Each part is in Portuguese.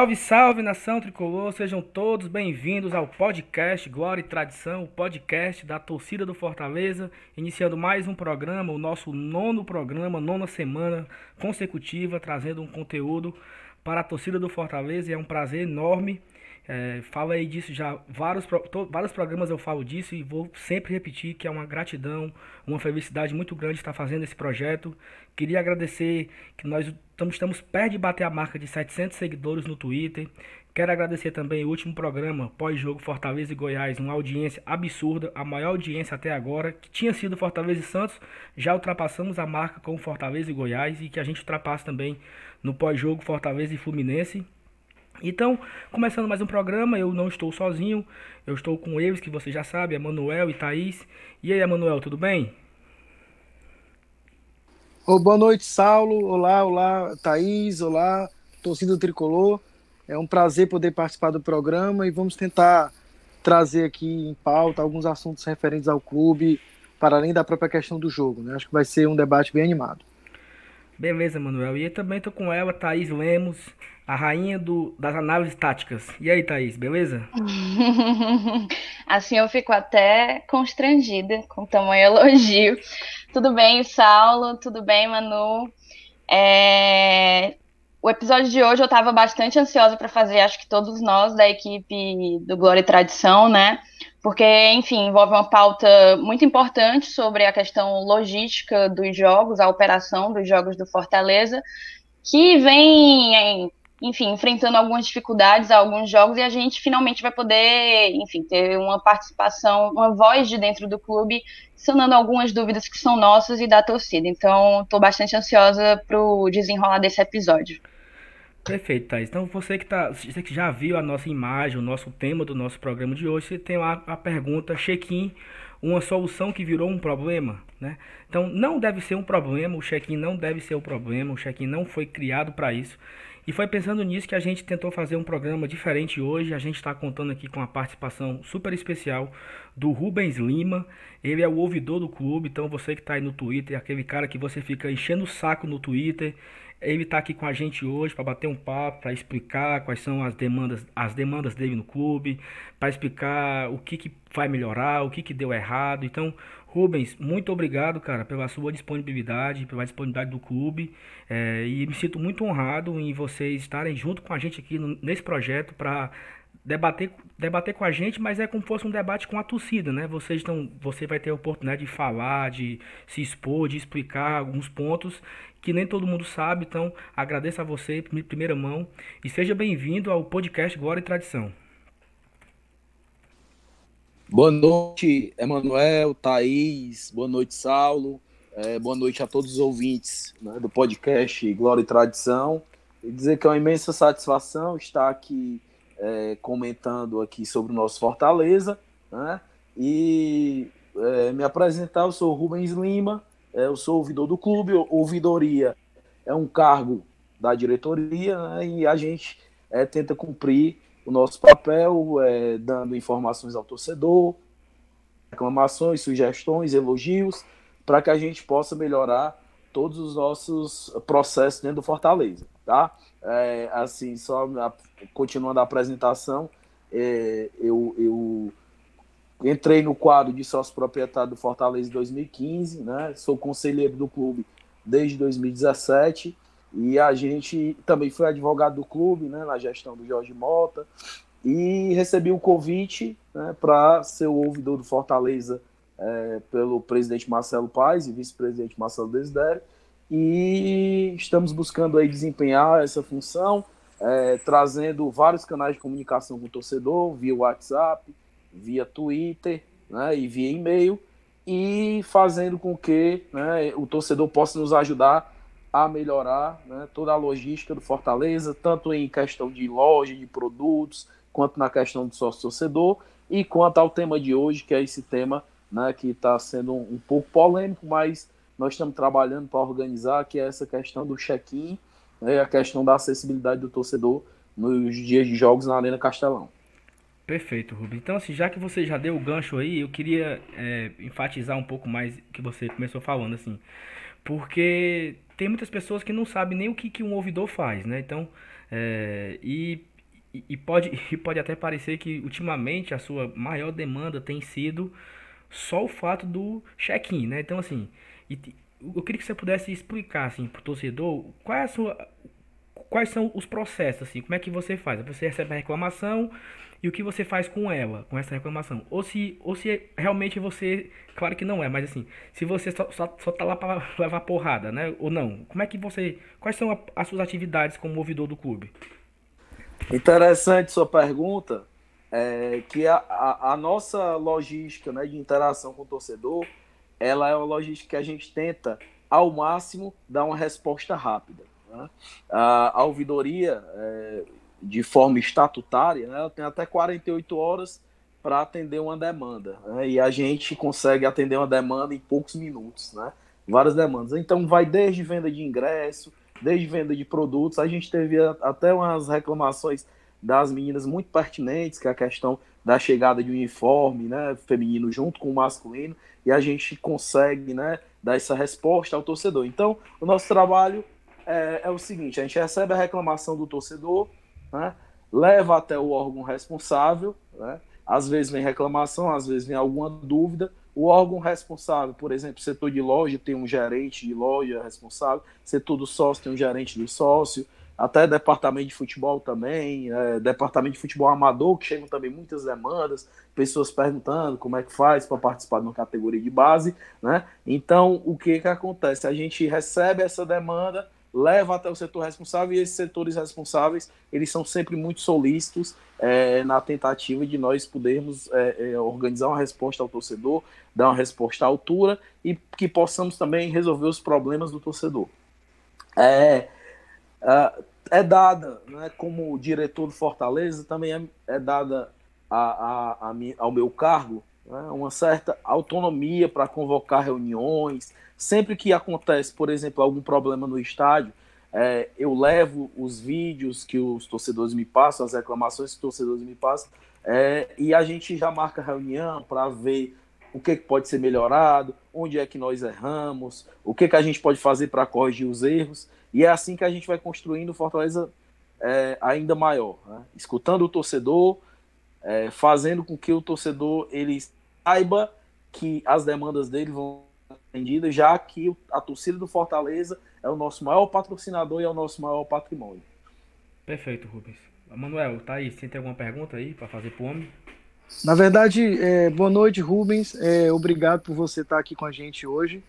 Salve, salve nação tricolor, sejam todos bem-vindos ao podcast Glória e Tradição, o podcast da torcida do Fortaleza, iniciando mais um programa, o nosso nono programa, nona semana consecutiva, trazendo um conteúdo para a torcida do Fortaleza e é um prazer enorme. É, falo aí disso já, vários, vários programas eu falo disso e vou sempre repetir que é uma gratidão, uma felicidade muito grande estar fazendo esse projeto. Queria agradecer que nós estamos, estamos perto de bater a marca de 700 seguidores no Twitter. Quero agradecer também o último programa, pós-jogo Fortaleza e Goiás, uma audiência absurda, a maior audiência até agora, que tinha sido Fortaleza e Santos. Já ultrapassamos a marca com Fortaleza e Goiás e que a gente ultrapasse também no pós-jogo Fortaleza e Fluminense. Então, começando mais um programa, eu não estou sozinho, eu estou com eles, que você já sabe, Emanuel e Thaís. E aí, Emanuel, tudo bem? Oh, boa noite, Saulo. Olá, olá, Thaís. Olá, torcida tricolor. É um prazer poder participar do programa e vamos tentar trazer aqui em pauta alguns assuntos referentes ao clube, para além da própria questão do jogo. Né? Acho que vai ser um debate bem animado. Beleza, Manuel. E eu também estou com ela, Thaís Lemos, a rainha do, das análises táticas. E aí, Thaís, beleza? assim eu fico até constrangida com o tamanho elogio. Tudo bem, Saulo? Tudo bem, Manu? É... O episódio de hoje eu estava bastante ansiosa para fazer, acho que todos nós da equipe do Glória e Tradição, né? Porque, enfim, envolve uma pauta muito importante sobre a questão logística dos jogos, a operação dos jogos do Fortaleza, que vem enfim, enfrentando algumas dificuldades alguns jogos e a gente finalmente vai poder, enfim, ter uma participação, uma voz de dentro do clube, sanando algumas dúvidas que são nossas e da torcida. Então, estou bastante ansiosa para o desenrolar desse episódio. Perfeito, Thais. Então, você que, tá, você que já viu a nossa imagem, o nosso tema do nosso programa de hoje, você tem lá a pergunta check-in, uma solução que virou um problema, né? Então, não deve ser um problema, o check-in não deve ser o um problema, o check-in não foi criado para isso. E foi pensando nisso que a gente tentou fazer um programa diferente hoje. A gente está contando aqui com a participação super especial do Rubens Lima. Ele é o ouvidor do clube, então você que está aí no Twitter, aquele cara que você fica enchendo o saco no Twitter, ele está aqui com a gente hoje para bater um papo, para explicar quais são as demandas, as demandas dele no clube, para explicar o que, que vai melhorar, o que, que deu errado. Então, Rubens, muito obrigado, cara, pela sua disponibilidade, pela disponibilidade do clube. É, e me sinto muito honrado em vocês estarem junto com a gente aqui no, nesse projeto para debater, debater com a gente, mas é como se fosse um debate com a torcida, né? Vocês estão, você vai ter a oportunidade de falar, de se expor, de explicar alguns pontos que nem todo mundo sabe. Então, agradeço a você primeira mão e seja bem-vindo ao podcast Glória e Tradição. Boa noite, Emanuel, Thaís, boa noite, Saulo, é, boa noite a todos os ouvintes né, do podcast Glória e Tradição. E dizer que é uma imensa satisfação estar aqui é, comentando aqui sobre o nosso Fortaleza, né? E é, me apresentar, eu sou Rubens Lima, é, eu sou ouvidor do clube, ouvidoria é um cargo da diretoria, né? E a gente é, tenta cumprir o nosso papel é, dando informações ao torcedor, reclamações, sugestões, elogios, para que a gente possa melhorar todos os nossos processos dentro do Fortaleza, tá? É, assim, só a, continuando a apresentação, é, eu, eu entrei no quadro de sócio proprietário do Fortaleza em 2015, né? Sou conselheiro do clube desde 2017 e a gente também foi advogado do clube, né, na gestão do Jorge Mota, e recebi o convite né, para ser o ouvidor do Fortaleza é, pelo presidente Marcelo Paes e vice-presidente Marcelo Desidério, e estamos buscando aí desempenhar essa função, é, trazendo vários canais de comunicação com o torcedor, via WhatsApp, via Twitter né, e via e-mail, e fazendo com que né, o torcedor possa nos ajudar a melhorar né, toda a logística do Fortaleza, tanto em questão de loja, de produtos, quanto na questão do sócio-torcedor, e quanto ao tema de hoje, que é esse tema né, que está sendo um, um, pouco polêmico, mas nós estamos trabalhando para organizar, que é essa questão do check-in, né, a questão da acessibilidade do torcedor nos dias de jogos na Arena Castelão. Perfeito, Rubens. Então, assim, já que você já deu o gancho aí, eu queria é, enfatizar um pouco mais que você começou falando, assim, porque tem muitas pessoas que não sabem nem o que, que um ouvidor faz, né? Então, é, e e, pode, e pode até parecer que ultimamente a sua maior demanda tem sido só o fato do check-in, né? Então, assim, e, eu queria que você pudesse explicar, assim, pro torcedor, qual é a sua, quais são os processos, assim, como é que você faz? Você recebe a reclamação e o que você faz com ela, com essa reclamação? Ou se, ou se realmente você, claro que não é, mas assim, se você só, só, só tá lá para levar porrada, né? Ou não? Como é que você, quais são a, as suas atividades como ouvidor do clube? Interessante sua pergunta, é, que a, a, a, nossa logística né, de interação com o torcedor, ela é uma logística que a gente tenta, ao máximo, dar uma resposta rápida. Né? A, a ouvidoria, é, de forma estatutária, né, ela tem até 48 horas para atender uma demanda. Né? E a gente consegue atender uma demanda em poucos minutos, né? várias demandas. Então, vai desde venda de ingresso, desde venda de produtos. A gente teve até umas reclamações das meninas muito pertinentes, que é a questão da chegada de uniforme, né, feminino junto com o masculino, e a gente consegue, né, dar essa resposta ao torcedor. Então, o nosso trabalho é, é o seguinte: a gente recebe a reclamação do torcedor, né, leva até o órgão responsável, né, às vezes vem reclamação, às vezes vem alguma dúvida, o órgão responsável, por exemplo, setor de loja tem um gerente de loja responsável, setor do sócio tem um gerente do sócio, até departamento de futebol também, é, departamento de futebol amador, que chegam também muitas demandas, pessoas perguntando como é que faz para participar de uma categoria de base, né? Então, o que que acontece? A gente recebe essa demanda, leva até o setor responsável e esses setores responsáveis, eles são sempre muito solícitos é, na tentativa de nós podermos é, é, organizar uma resposta ao torcedor, dar uma resposta à altura e que possamos também resolver os problemas do torcedor. É, é, dada, né, como diretor do Fortaleza, também é, é dada a, a, a, ao meu cargo né, uma certa autonomia para convocar reuniões. Sempre que acontece, por exemplo, algum problema no estádio, é, eu levo os vídeos que os torcedores me passam, as reclamações que os torcedores me passam, é, e a gente já marca reunião para ver o que, pode ser melhorado, onde é que nós erramos, o que, que a gente pode fazer para corrigir os erros. E é assim que a gente vai construindo Fortaleza é, ainda maior, né? escutando o torcedor, é, fazendo com que o torcedor ele saiba que as demandas dele vão ser atendidas, já que a torcida do Fortaleza é o nosso maior patrocinador e é o nosso maior patrimônio. Perfeito, Rubens. Manuel, tá aí, você tem alguma pergunta aí para fazer para o homem? Na verdade, é, boa noite, Rubens. É, obrigado por você estar aqui com a gente hoje.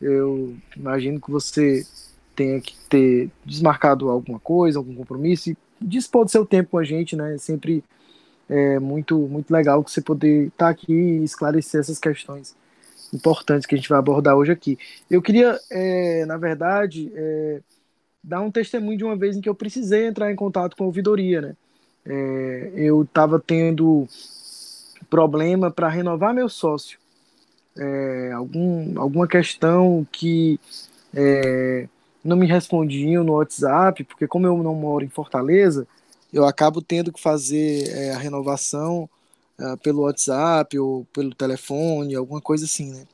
Eu imagino que você tenha que ter desmarcado alguma coisa, algum compromisso e dispor do seu tempo com a gente, né? É sempre é muito, muito legal que você poder estar aqui e esclarecer essas questões importantes que a gente vai abordar hoje aqui. Eu queria, é, na verdade, é, dar um testemunho de uma vez em que eu precisei entrar em contato com a ouvidoria, né? É, eu estava tendo problema para renovar meu sócio. É, algum, alguma questão que é, não me respondiam no WhatsApp, porque como eu não moro em Fortaleza, eu acabo tendo que fazer é, a renovação é, pelo WhatsApp ou pelo telefone, alguma coisa assim, né?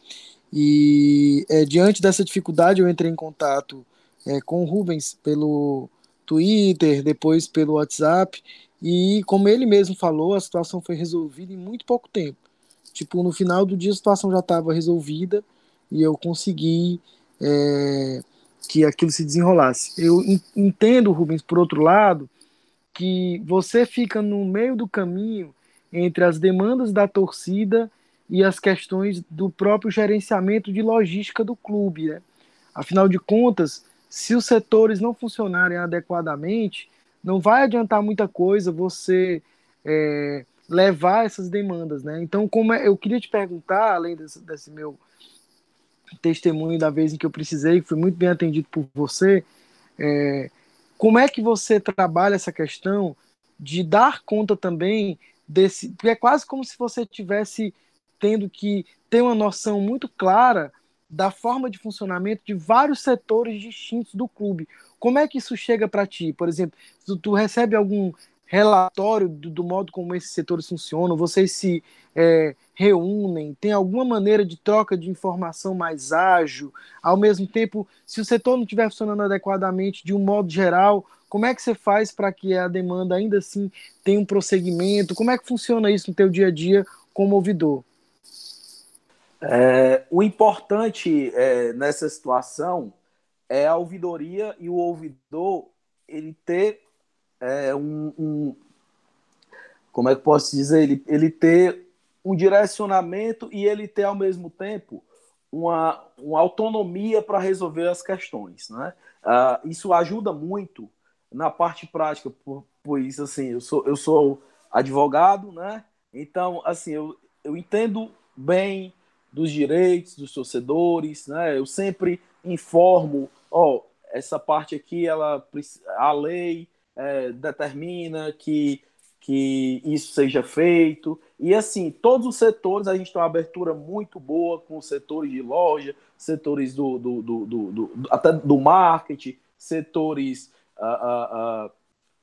E é, diante dessa dificuldade eu entrei em contato é, com o Rubens pelo Twitter, depois pelo WhatsApp, e como ele mesmo falou, a situação foi resolvida em muito pouco tempo. Tipo, no final do dia a situação já estava resolvida e eu consegui que aquilo se desenrolasse. Eu entendo, Rubens, por outro lado, que você fica no meio do caminho entre as demandas da torcida e as questões do próprio gerenciamento de logística do clube. Né? Afinal de contas, se os setores não funcionarem adequadamente, não vai adiantar muita coisa você é, levar essas demandas. Né? Então, como é, eu queria te perguntar, além desse, desse meu testemunho da vez em que eu precisei, que fui muito bem atendido por você. É, como é que você trabalha essa questão de dar conta também desse. Porque é quase como se você tivesse tendo que ter uma noção muito clara da forma de funcionamento de vários setores distintos do clube. Como é que isso chega para ti? Por exemplo, tu, recebe algum relatório do, do, modo como esses setores funcionam? Vocês se é, reúnem? Tem alguma maneira de troca de informação mais ágil? Ao mesmo tempo, se o setor não estiver funcionando adequadamente, de um modo geral, Como é que você faz para que a demanda ainda assim tenha um prosseguimento? Como é que funciona isso no teu dia a dia como ouvidor? É, o importante é, nessa situação é a ouvidoria e o ouvidor ele ter é, um, um, como é que posso dizer ele, ele ter um direcionamento e ele ter ao mesmo tempo uma, uma autonomia para resolver as questões, né? Uh, isso ajuda muito na parte prática, isso assim eu sou eu sou advogado, né? Então assim eu, eu entendo bem dos direitos dos torcedores, né? Eu sempre informo, ó, oh, essa parte aqui, ela a lei é, determina que que isso seja feito. E assim, todos os setores, a gente tem uma abertura muito boa com setores de loja, setores do, do, do, do, do até do marketing, setores uh, uh, uh,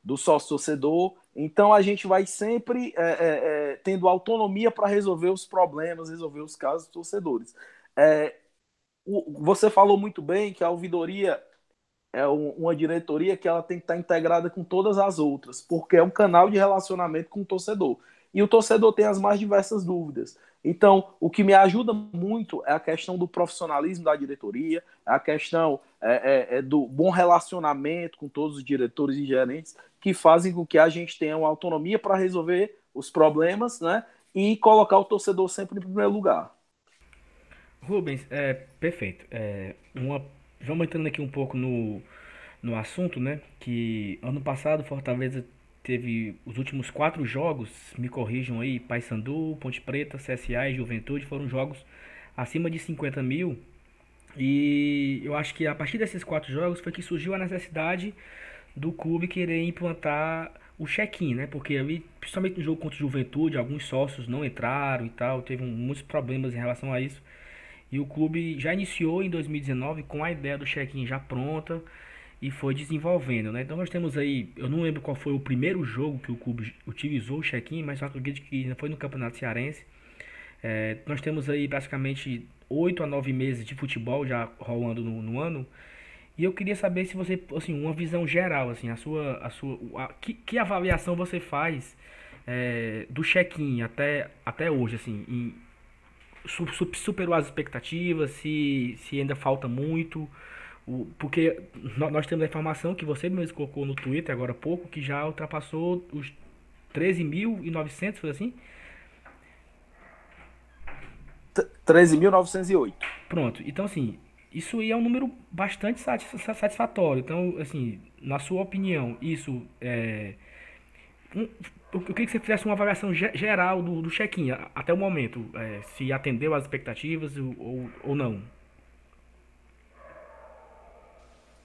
do sócio-torcedor. Então a gente vai sempre é, é, é, tendo autonomia para resolver os problemas, resolver os casos dos torcedores. É, o, você falou muito bem que a ouvidoria é um, uma diretoria que ela tem que estar integrada com todas as outras, porque é um canal de relacionamento com o torcedor. E o torcedor tem as mais diversas dúvidas. Então, o que me ajuda muito é a questão do profissionalismo da diretoria, a questão é, é, é do bom relacionamento com todos os diretores e gerentes, que fazem com que a gente tenha uma autonomia para resolver os problemas, né? E colocar o torcedor sempre em primeiro lugar. Rubens, é perfeito. É, uma, vamos entrando aqui um pouco no, no assunto, né? Que ano passado Fortaleza teve os últimos quatro jogos, me corrijam aí, Paysandu, Ponte Preta, CSA e Juventude, foram jogos acima de 50 mil. E eu acho que a partir desses quatro jogos foi que surgiu a necessidade do clube querer implantar o check-in, né? Porque ali, principalmente no jogo contra o Juventude, alguns sócios não entraram e tal, teve muitos problemas em relação a isso. E o clube já iniciou em 2019 com a ideia do check-in já pronta e foi desenvolvendo, né? Então nós temos aí, eu não lembro qual foi o primeiro jogo que o clube utilizou o check-in, mas eu acredito que foi no Campeonato Cearense. É, nós temos aí basicamente 8 a 9 meses de futebol já rolando no, no, ano. E eu queria saber se você, assim, uma visão geral, assim, a sua, a sua, a, que, que avaliação você faz é, do check-in até, até hoje, assim, em, superou as expectativas, se, se ainda falta muito, o, porque nós temos a informação que você mesmo colocou no Twitter agora há pouco, que já ultrapassou os 13.900, foi assim? 13.908. Pronto, então assim, isso aí é um número bastante satisfatório. Então, assim, na sua opinião, isso é. Um, eu queria que você fizesse uma avaliação geral do, do check-in até o momento, é, se atendeu às expectativas ou, ou não.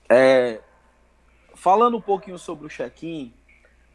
É, falando um pouquinho sobre o check-in,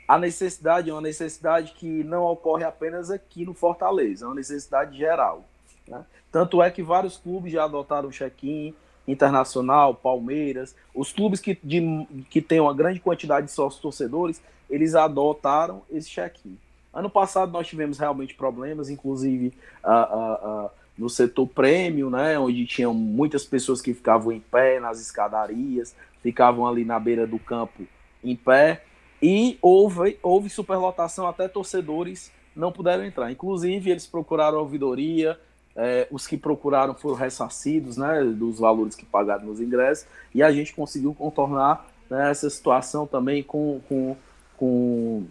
a necessidade é uma necessidade que não ocorre apenas aqui no Fortaleza, é uma necessidade geral. Né? Tanto é que vários clubes já adotaram o check-in, Internacional, Palmeiras, os clubes que, de, que têm uma grande quantidade de sócios torcedores, eles adotaram esse check-in. Ano passado nós tivemos realmente problemas, inclusive uh, uh, uh, no setor prêmio, né, onde tinham muitas pessoas que ficavam em pé nas escadarias, ficavam ali na beira do campo em pé, e houve, houve superlotação, até torcedores não puderam entrar. Inclusive, eles procuraram a ouvidoria, é, os que procuraram foram ressarcidos né, dos valores que pagaram nos ingressos, e a gente conseguiu contornar né, essa situação também com, com, com,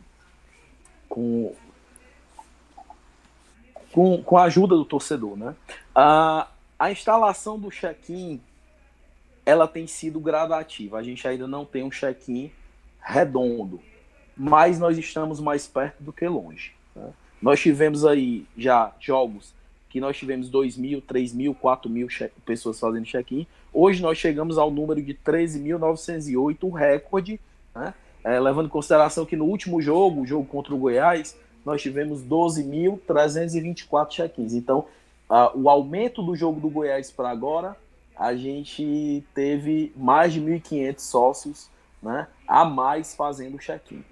com com, a ajuda do torcedor. Né? A, a instalação do check-in ela tem sido gradativa. A gente ainda não tem um check-in redondo, mas nós estamos mais perto do que longe. Né? Nós tivemos aí já jogos que nós tivemos 2 mil, 3 mil, 4 mil pessoas fazendo check-in. Hoje nós chegamos ao número de 13.908, um recorde, né? é, levando em consideração que no último jogo, o jogo contra o Goiás, nós tivemos 12.324 check-ins. Então, uh, o aumento do jogo do Goiás para agora, a gente teve mais de 1.500 sócios né, a mais fazendo check-in.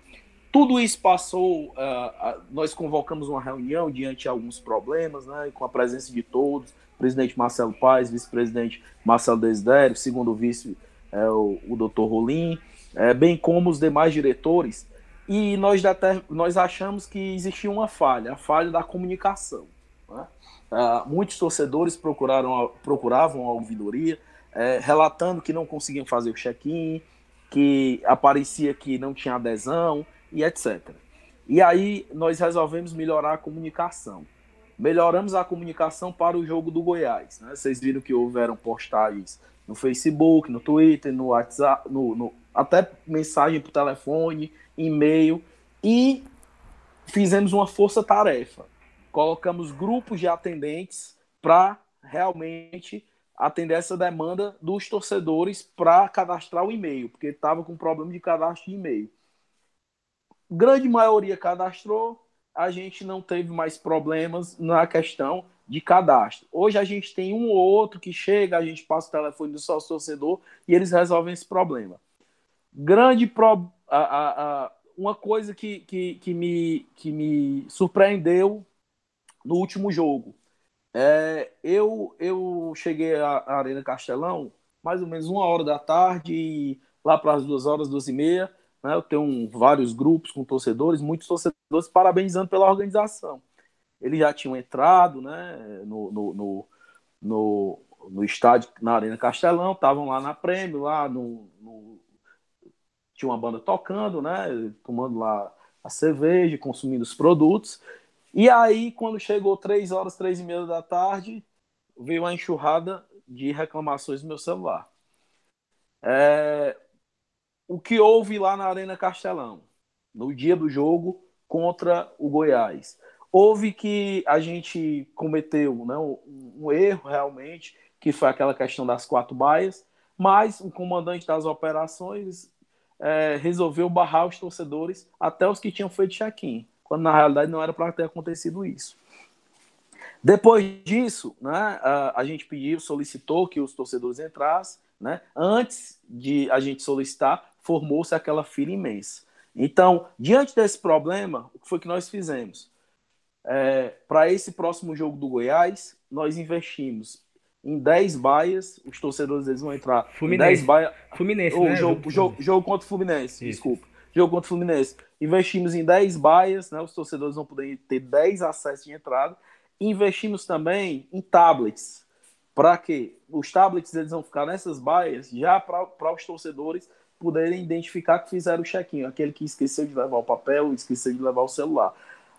Tudo isso passou, uh, uh, nós convocamos uma reunião diante de alguns problemas, né, com a presença de todos, presidente Marcelo Paes, vice-presidente Marcelo Desidério, segundo vice é, o, o doutor Rolim, é, bem como os demais diretores, e nós, nós achamos que existia uma falha, a falha da comunicação. Né? Uh, muitos torcedores procuraram, procuravam a ouvidoria, é, relatando que não conseguiam fazer o check-in, que aparecia que não tinha adesão e etc. E aí nós resolvemos melhorar a comunicação. Melhoramos a comunicação para o jogo do Goiás. Né? Vocês viram que houveram postagens no Facebook, no Twitter, no WhatsApp, no, no até mensagem por telefone, e-mail, e fizemos uma força-tarefa. Colocamos grupos de atendentes para realmente atender essa demanda dos torcedores para cadastrar o e-mail, porque estava com problema de cadastro de e-mail. Grande maioria cadastrou, a gente não teve mais problemas na questão de cadastro. Hoje a gente tem um ou outro que chega, a gente passa o telefone do sócio torcedor e eles resolvem esse problema. Grande pro, a, a, a, uma coisa que, que, que, me, que me surpreendeu no último jogo. É, eu, eu cheguei à Arena Castelão mais ou menos uma hora da tarde, lá para as duas horas, duas e meia. Né, eu tenho vários grupos com torcedores, muitos torcedores parabenizando pela organização. Eles já tinham entrado né, no, no, no, no, no estádio, na Arena Castelão, estavam lá na Prêmio, lá no, no tinha uma banda tocando, né? Tomando lá a cerveja, consumindo os produtos. E aí, quando chegou três horas, três e meia da tarde, veio uma enxurrada de reclamações no meu celular. É... O que houve lá na Arena Castelão, no dia do jogo contra o Goiás? Houve que a gente cometeu né, um, erro realmente, que foi aquela questão das quatro baias, mas o comandante das operações é, resolveu barrar os torcedores, até os que tinham feito check-in, quando na realidade não era para ter acontecido isso. Depois disso, né, a, a, gente pediu, solicitou que os torcedores entrassem. Né? Antes de a gente solicitar, formou-se aquela fila imensa. Então, diante desse problema, o que foi que nós fizemos? É, para esse próximo jogo do Goiás, nós investimos em 10 baias, os torcedores eles vão entrar Fluminense. em 10 baias. Fluminense, né? jogo, jogo, jogo, contra o Fluminense, Isso. desculpa. Jogo contra o Fluminense. Investimos em 10 baias, né? Os torcedores vão poder ter 10 acessos de entrada. Investimos também em tablets. Para quê? Os tablets eles vão ficar nessas baias já para os torcedores poderem identificar que fizeram o check-in. Aquele que esqueceu de levar o papel, esqueceu de levar o celular.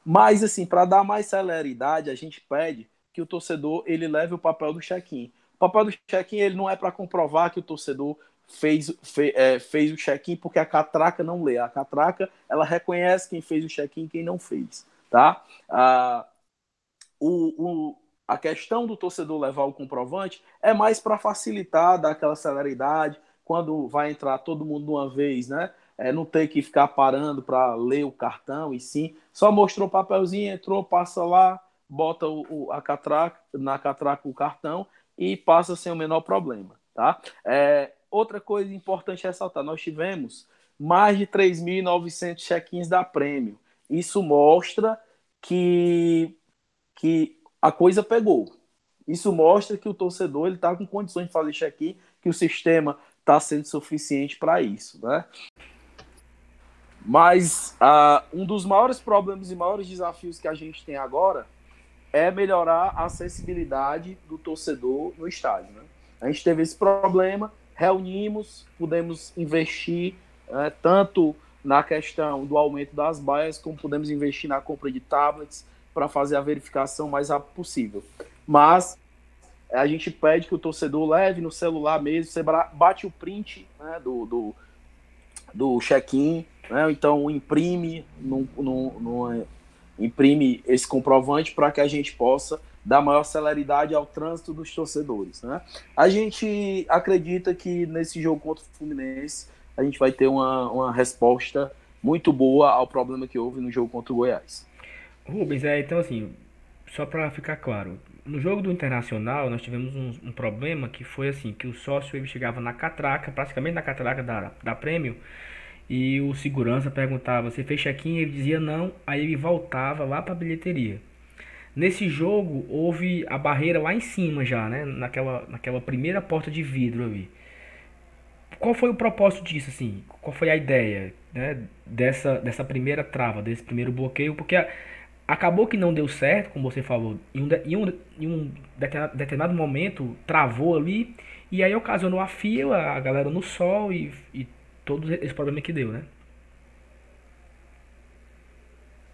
Mas, assim, para dar mais celeridade, a gente pede que o torcedor ele leve o papel do check-in. O papel do check-in ele não é para comprovar que o torcedor fez, fe, é, fez o check-in porque a catraca não lê. A catraca ela reconhece quem fez o check-in e quem não fez, tá? Ah, o, o, a questão do torcedor levar o comprovante é mais para facilitar, dar aquela celeridade, quando vai entrar todo mundo de uma vez, né? É, não ter que ficar parando para ler o cartão e sim, só mostrou o papelzinho, entrou, passa lá, bota o, o, a catraca, na catraca o cartão e passa sem o menor problema, tá? É, outra coisa importante ressaltar, nós tivemos mais de 3.900 check-ins da Prêmio. Isso mostra que, que a coisa pegou. Isso mostra que o torcedor ele está com condições de fazer check-in, que o sistema está sendo suficiente para isso, né? Mas uh, um dos maiores problemas e maiores desafios que a gente tem agora é melhorar a acessibilidade do torcedor no estádio. Né? A gente teve esse problema, reunimos, pudemos investir é, tanto na questão do aumento das baias, como pudemos investir na compra de tablets para fazer a verificação mais rápido possível. Mas a gente pede que o torcedor leve no celular mesmo, você bate o print né, do, do, do check-in, né, então imprime no, no, no imprime esse comprovante para que a gente possa dar maior celeridade ao trânsito dos torcedores. Né? A gente acredita que nesse jogo contra o Fluminense a gente vai ter uma, uma resposta muito boa ao problema que houve no jogo contra o Goiás. Rubens, é, então assim, só para ficar claro, no jogo do Internacional nós tivemos um, um, problema que foi assim, que o sócio ele chegava na catraca, praticamente na catraca da, da Prêmio, e o segurança perguntava: Você fez check-in? Ele dizia não, aí ele voltava lá para a bilheteria. Nesse jogo houve a barreira lá em cima já, né? Naquela, naquela primeira porta de vidro ali. qual foi o propósito disso, assim? Qual foi a ideia, né, dessa, dessa primeira trava, desse primeiro bloqueio? Porque acabou que não deu certo, como você falou, em um, em um, em um determinado momento travou ali, e aí ocasionou a fila, a galera no sol e, e todo esse problema que deu, né?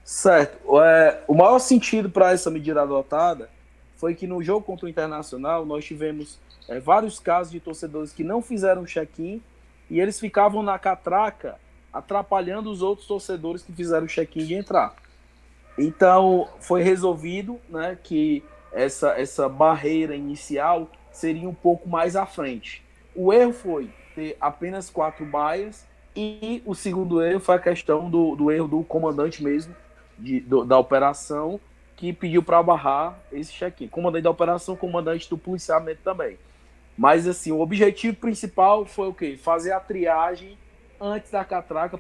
Certo. É, o maior sentido para essa medida adotada foi que no jogo contra o Internacional nós tivemos é, vários casos de torcedores que não fizeram check-in e eles ficavam na catraca atrapalhando os outros torcedores que fizeram check-in de entrar. Então foi resolvido né, que essa, essa barreira inicial seria um pouco mais à frente. O erro foi ter apenas quatro baias e o segundo erro foi a questão do, do erro do comandante mesmo de, do, da operação que pediu para barrar esse check-in. Comandante da operação, comandante do policiamento também. Mas assim, o objetivo principal foi o quê? Fazer a triagem antes da catraca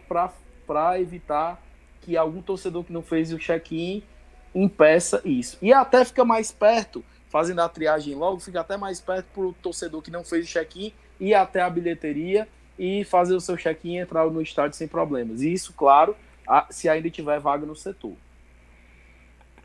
para evitar que algum torcedor que não fez o check-in impeça isso. E até fica mais perto, fazendo a triagem logo, fica até mais perto para o torcedor que não fez o check-in ir até a bilheteria e fazer o seu check-in e entrar no estádio sem problemas. E isso, claro, se ainda tiver vaga no setor.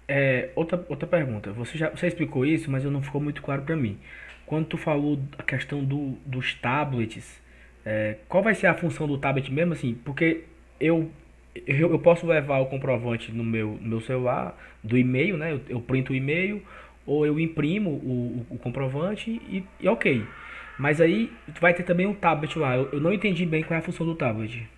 É, outra, outra pergunta. Você já você explicou isso, mas não ficou muito claro para mim. Quando tu falou a questão do, dos tablets, é, qual vai ser a função do tablet mesmo assim? Porque eu, eu, eu posso levar o comprovante no meu, no meu celular, do e-mail, né? Eu, eu printo o e-mail, ou eu imprimo o, o, o comprovante e, e, ok. Mas aí vai ter também um tablet lá. Eu, eu não entendi bem qual é a função do tablet.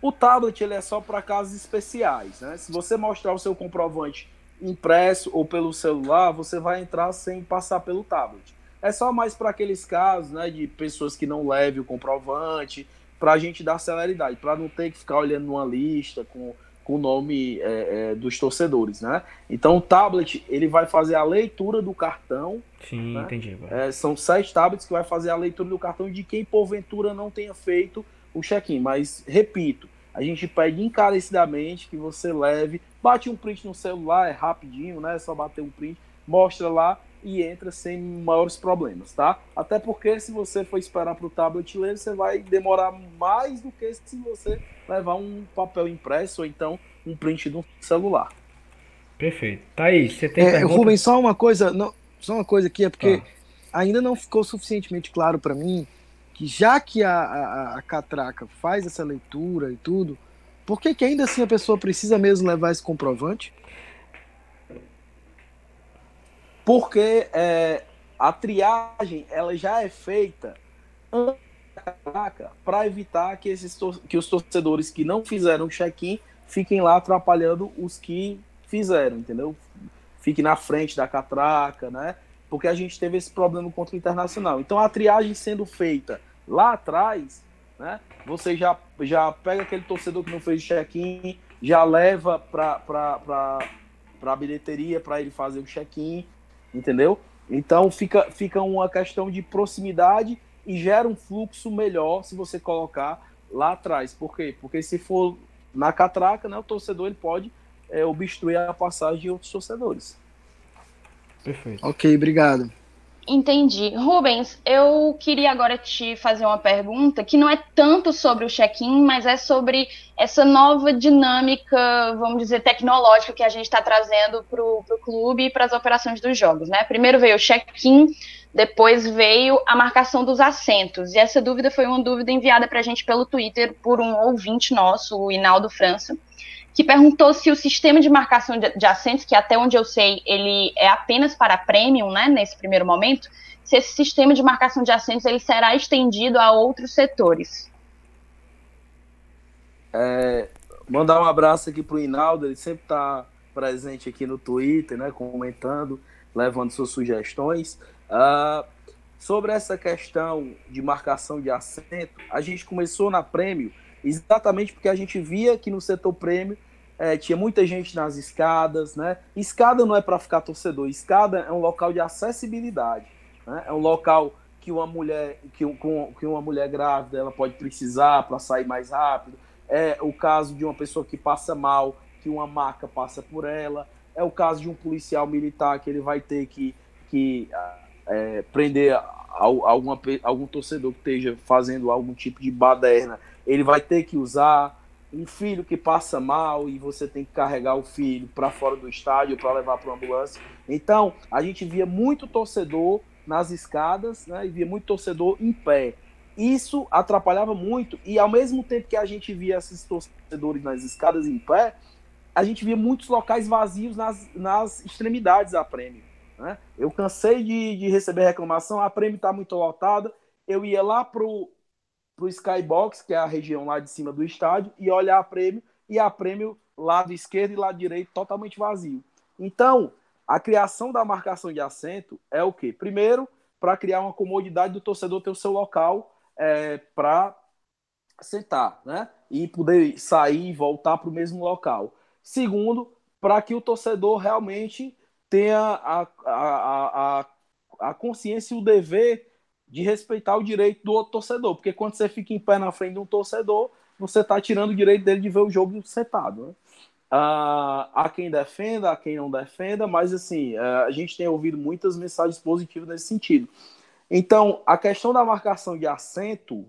O tablet ele é só para casos especiais, né? Se você mostrar o seu comprovante impresso ou pelo celular, você vai entrar sem passar pelo tablet. É só mais para aqueles casos, né, de pessoas que não levem o comprovante, para a gente dar celeridade, para não ter que ficar olhando numa lista com, com o nome é, é, dos torcedores, né? Então o tablet ele vai fazer a leitura do cartão. Sim, né? entendi. É, são sete tablets que vai fazer a leitura do cartão de quem porventura não tenha feito o check-in. Mas repito, a gente pede encarecidamente que você leve, bate um print no celular, é rapidinho, né? É só bater um print, mostra lá e entra sem maiores problemas, tá? Até porque se você for esperar para o tablet ler, você vai demorar mais do que se você levar um papel impresso ou então um print do celular. Perfeito. Thaís, você tem é, pergunta? Rubens, só uma coisa, não, só uma coisa aqui, é porque ah. ainda não ficou suficientemente claro para mim que já que a, a, a, catraca faz essa leitura e tudo, por que, que ainda assim a pessoa precisa mesmo levar esse comprovante? Porque é, a triagem ela já é feita para evitar que, esses, que os torcedores que não fizeram check-in fiquem lá atrapalhando os que fizeram, entendeu? Fiquem na frente da catraca, né? porque a gente teve esse problema contra o Internacional. Então a triagem sendo feita lá atrás, né, você já, já pega aquele torcedor que não fez check-in, já leva para a bilheteria para ele fazer o check-in, entendeu? Então fica, fica uma questão de proximidade e gera um fluxo melhor se você colocar lá atrás. Por quê? Porque se for na catraca, né, o torcedor ele pode é, obstruir a passagem de outros torcedores. Perfeito. Ok, obrigado. Entendi. Rubens, eu queria agora te fazer uma pergunta que não é tanto sobre o check-in, mas é sobre essa nova dinâmica, vamos dizer, tecnológica que a gente está trazendo para o clube e para as operações dos jogos. Né? Primeiro veio o check-in, depois veio a marcação dos assentos. E essa dúvida foi uma dúvida enviada para a gente pelo Twitter por um ouvinte nosso, o Inaldo França que perguntou se o sistema de marcação de, de assentos, que até onde eu sei ele é apenas para premium, né, nesse primeiro momento, se esse sistema de marcação de assentos ele será estendido a outros setores. É, mandar um abraço aqui para o Inaldo, ele sempre está presente aqui no Twitter, né, comentando, levando suas sugestões. Uh, sobre essa questão de marcação de assento, a gente começou na Prêmio exatamente porque a gente via que no setor prêmio é, tinha muita gente nas escadas, né? Escada não é para ficar torcedor, escada é um local de acessibilidade, né? É um local que uma mulher que, que uma mulher grávida ela pode precisar para sair mais rápido. É o caso de uma pessoa que passa mal, que uma maca passa por ela. É o caso de um policial militar que ele vai ter que, que é, prender alguma, algum torcedor que esteja fazendo algum tipo de baderna, ele vai ter que usar um filho que passa mal e você tem que carregar o filho para fora do estádio para levar para uma ambulância. Então, a gente via muito torcedor nas escadas, né, e via muito torcedor em pé. Isso atrapalhava muito e ao mesmo tempo que a gente via esses torcedores nas escadas em pé, a gente via muitos locais vazios nas, nas extremidades da prêmio. Né? Eu cansei de, de receber reclamação, a prêmio está muito lotada, eu ia lá pro pro Skybox, que é a região lá de cima do estádio, e olhar a prêmio, e a prêmio lado esquerdo e lado direito totalmente vazio. Então, a criação da marcação de assento é o quê? Primeiro, para criar uma comodidade do torcedor ter o seu local é, para sentar, né? E poder sair e voltar para o mesmo local. Segundo, para que o torcedor realmente tenha a, a, a, a consciência e o dever de respeitar o direito do outro torcedor, porque quando você fica em pé na frente de um torcedor, você está tirando o direito dele de ver o jogo setado. Né? Uh, há quem defenda, há quem não defenda, mas assim, uh, a gente tem ouvido muitas mensagens positivas nesse sentido. Então, a questão da marcação de assento,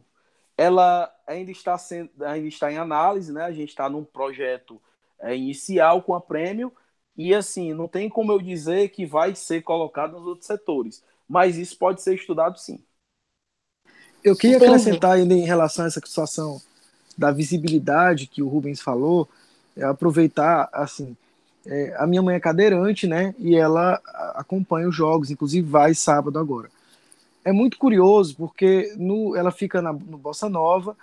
ela ainda está, sendo, ainda está em análise, né? A gente está num projeto é, inicial com a prêmio, e assim, não tem como eu dizer que vai ser colocado nos outros setores, mas isso pode ser estudado sim. Eu queria acrescentar ainda em relação a essa situação da visibilidade que o Rubens falou, é aproveitar, assim, é, a minha mãe é cadeirante, né, e ela acompanha os jogos, inclusive vai sábado agora. É muito curioso porque no, ela fica na, no Bossa Nova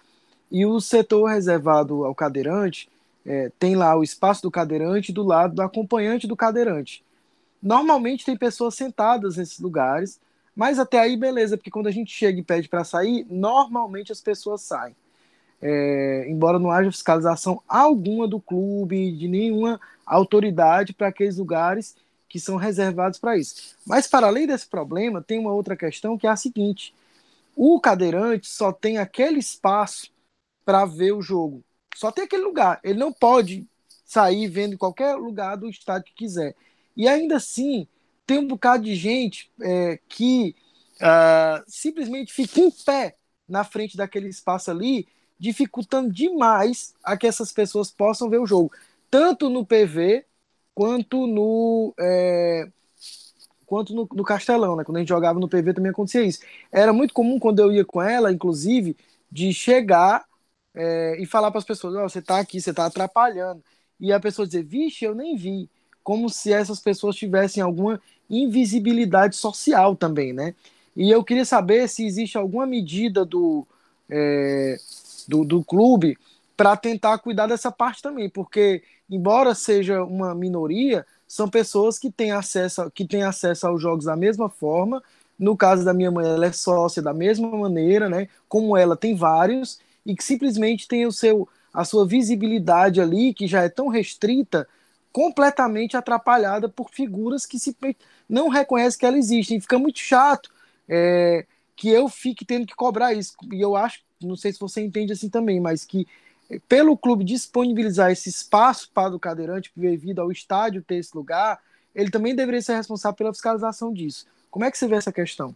e o setor reservado ao cadeirante é, tem lá o espaço do cadeirante do lado do acompanhante do cadeirante. Normalmente tem pessoas sentadas nesses lugares, mas até aí, beleza, porque quando a gente chega e pede para sair, normalmente as pessoas saem. É, embora não haja fiscalização alguma do clube, de nenhuma autoridade para aqueles lugares que são reservados para isso. Mas, para além desse problema, tem uma outra questão que é a seguinte: o cadeirante só tem aquele espaço para ver o jogo. Só tem aquele lugar. Ele não pode sair vendo em qualquer lugar do estádio que quiser. E ainda assim, tem um bocado de gente é, que uh, simplesmente fica em pé na frente daquele espaço ali, dificultando demais a que essas pessoas possam ver o jogo, tanto no PV quanto no é, quanto no, no, Castelão, né? Quando a gente jogava no PV também acontecia isso. Era muito comum quando eu ia com ela, inclusive, de chegar é, e falar para as pessoas: oh, você está aqui, você está atrapalhando. E a pessoa dizer: vixe, eu nem vi. Como se essas pessoas tivessem alguma invisibilidade social também, né? E eu queria saber se existe alguma medida do, é, do, do clube para tentar cuidar dessa parte também, porque embora seja uma minoria, são pessoas que têm acesso, que têm acesso aos jogos da mesma forma. No caso da minha mãe, ela é sócia da mesma maneira, né? Como ela tem vários e que simplesmente tem o seu a sua visibilidade ali que já é tão restrita completamente atrapalhada por figuras que se não reconhecem que ela existe. E fica muito chato é, que eu fique tendo que cobrar isso. E eu acho, não sei se você entende assim também, mas que é, pelo clube disponibilizar esse espaço para o cadeirante devido ao estádio ter esse lugar, ele também deveria ser responsável pela fiscalização disso. Como é que você vê essa questão?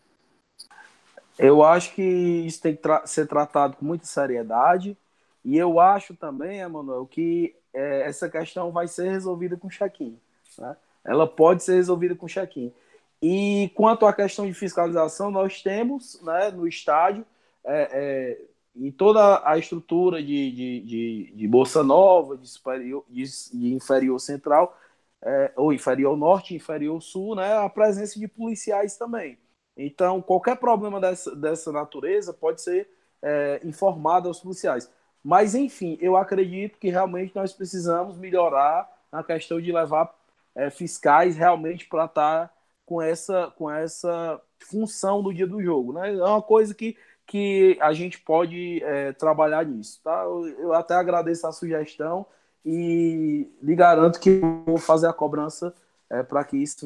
Eu acho que isso tem que tra ser tratado com muita seriedade. E eu acho também, Emanuel, que é, essa questão vai ser resolvida com check-in. Né? Ela pode ser resolvida com check-in. E quanto à questão de fiscalização, nós temos né, no estádio é, é, e toda a estrutura de, de, de, de Bolsa Nova, de, superior, de, de inferior central, é, ou inferior norte, inferior sul, né, a presença de policiais também. Então, qualquer problema dessa, dessa natureza pode ser é, informado aos policiais. Mas, enfim, eu acredito que realmente nós precisamos melhorar na questão de levar é, fiscais realmente para estar tá com essa, com essa função do dia do jogo. Né? É uma coisa que, que a gente pode é, trabalhar nisso. Tá? Eu, eu, até agradeço a sugestão e lhe garanto que vou fazer a cobrança é, para que isso.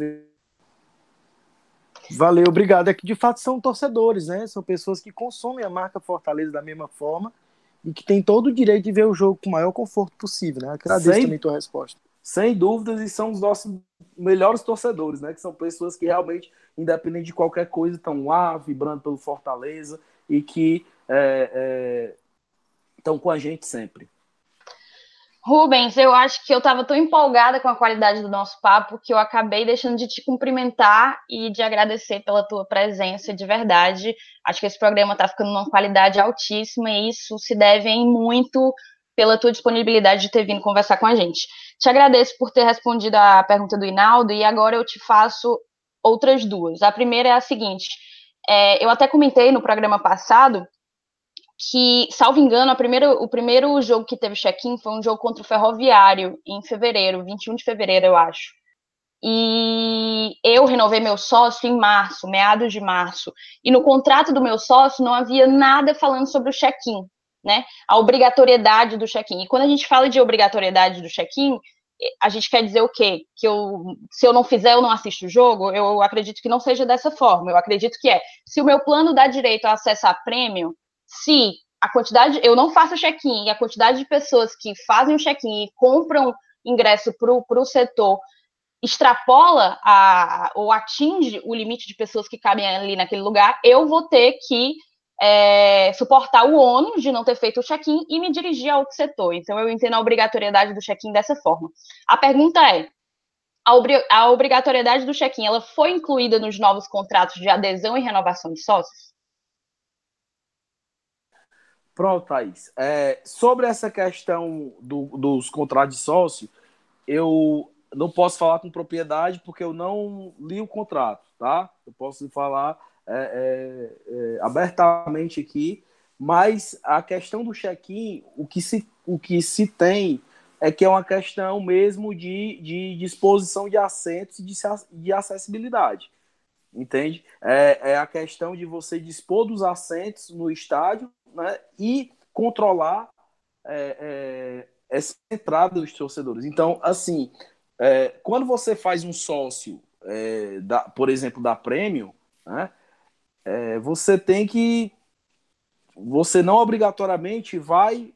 Valeu, obrigado. É que de fato são torcedores, né? São pessoas que consomem a marca Fortaleza da mesma forma e que tem todo o direito de ver o jogo com o maior conforto possível, né? Agradeço sem, também tua resposta. sem dúvidas, e são os nossos melhores torcedores, né? Que são pessoas que realmente, independente de qualquer coisa, estão lá, vibrando pelo Fortaleza e que é, estão é, com a gente sempre. Rubens, eu acho que eu estava tão empolgada com a qualidade do nosso papo que eu acabei deixando de te cumprimentar e de agradecer pela tua presença de verdade. Acho que esse programa está ficando numa qualidade altíssima e isso se deve em muito pela tua disponibilidade de ter vindo conversar com a gente. Te agradeço por ter respondido a pergunta do Inaldo e agora eu te faço outras duas. A primeira é a seguinte: é, eu até comentei no programa passado que, salvo engano, primeira, o primeiro jogo que teve check-in foi um jogo contra o Ferroviário, em fevereiro, 21 de fevereiro, eu acho. E eu renovei meu sócio em março, meados de março. E no contrato do meu sócio não havia nada falando sobre o check-in, né? A obrigatoriedade do check-in. E quando a gente fala de obrigatoriedade do check-in, a gente quer dizer o quê? Que eu, se eu não fizer, eu não assisto o jogo? Eu acredito que não seja dessa forma. Eu acredito que é, se o meu plano dá direito a acessar prêmio, se a quantidade, eu não faço check-in, e a quantidade de pessoas que fazem o check-in e compram ingresso para o setor extrapola a, ou atinge o limite de pessoas que cabem ali naquele lugar, eu vou ter que é, suportar o ônus de não ter feito o check-in e me dirigir a outro setor. Então, eu entendo a obrigatoriedade do check-in dessa forma. A pergunta é: a, a obrigatoriedade do check-in ela foi incluída nos novos contratos de adesão e renovação de sócios? Pronto, Thaís. É, sobre essa questão do, dos contratos de sócio, eu não posso falar com propriedade porque eu não li o contrato, tá? Eu posso falar é, é, é abertamente aqui, mas a questão do check-in, o, que se, o que se tem é que é uma questão mesmo de, de disposição de assentos e de, de acessibilidade entende? É, é, a questão de você dispor dos assentos no estádio né, e controlar é, é, essa entrada dos torcedores. Então, assim, é, quando você faz um sócio, é, da, por exemplo, da Premium, né, é, você tem que. Você não obrigatoriamente vai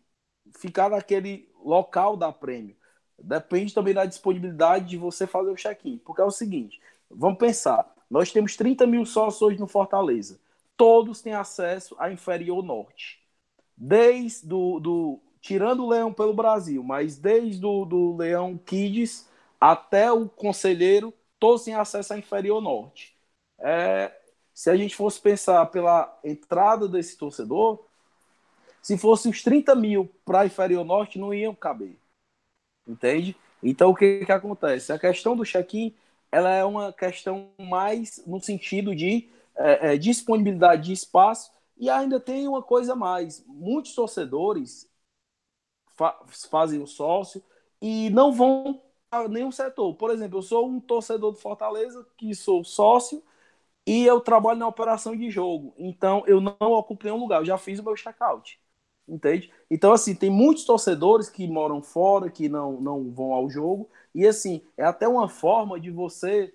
ficar naquele local da Premium. Depende também da disponibilidade de você fazer o check-in. Porque é o seguinte: vamos pensar, nós temos 30 mil sócios hoje no Fortaleza todos têm acesso à inferior norte. Desde do, do tirando o Leão pelo Brasil, mas desde do, do Leão Kids até o Conselheiro, todos têm acesso à inferior norte. É, se a gente fosse pensar pela entrada desse torcedor, se fosse os 30 mil para a inferior norte, não iam caber. Entende? Então, o que, que acontece? A questão do check-in ela é uma questão mais no sentido de é, é, disponibilidade de espaço e ainda tem uma coisa mais: muitos torcedores fa fazem o sócio e não vão a nenhum setor. Por exemplo, eu sou um torcedor do Fortaleza que sou sócio e eu trabalho na operação de jogo, então eu não ocupo nenhum lugar, eu já fiz o meu check-out. Entende? Então, assim, tem muitos torcedores que moram fora, que não, não vão ao jogo, e assim, é até uma forma de você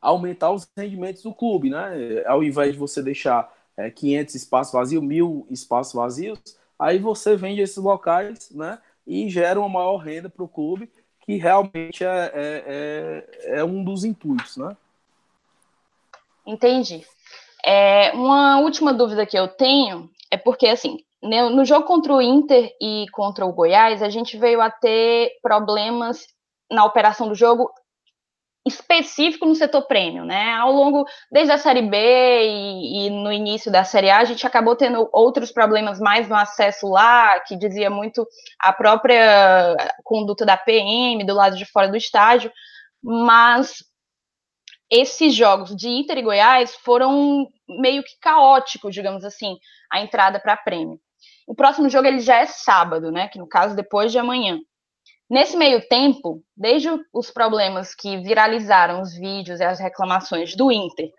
aumentar os rendimentos do clube, né? Ao invés de você deixar é, 500 espaços vazios, mil espaços vazios, aí você vende esses locais, né? E gera uma maior renda para o clube, que realmente é, é, é, é, um dos intuitos, né? Entendi. É, uma última dúvida que eu tenho é porque, assim, no jogo contra o Inter e contra o Goiás, a gente veio a ter problemas na operação do jogo específico no setor prêmio, né? Ao longo, desde a Série B e, e, no início da Série A, a gente acabou tendo outros problemas mais no acesso lá, que dizia muito a própria conduta da PM do lado de fora do estádio, mas esses jogos de Inter e Goiás foram meio que caóticos, digamos assim, a entrada para prêmio. O próximo jogo ele já é sábado, né? Que no caso depois de amanhã. Nesse meio tempo, desde os problemas que viralizaram os vídeos e as reclamações do Inter,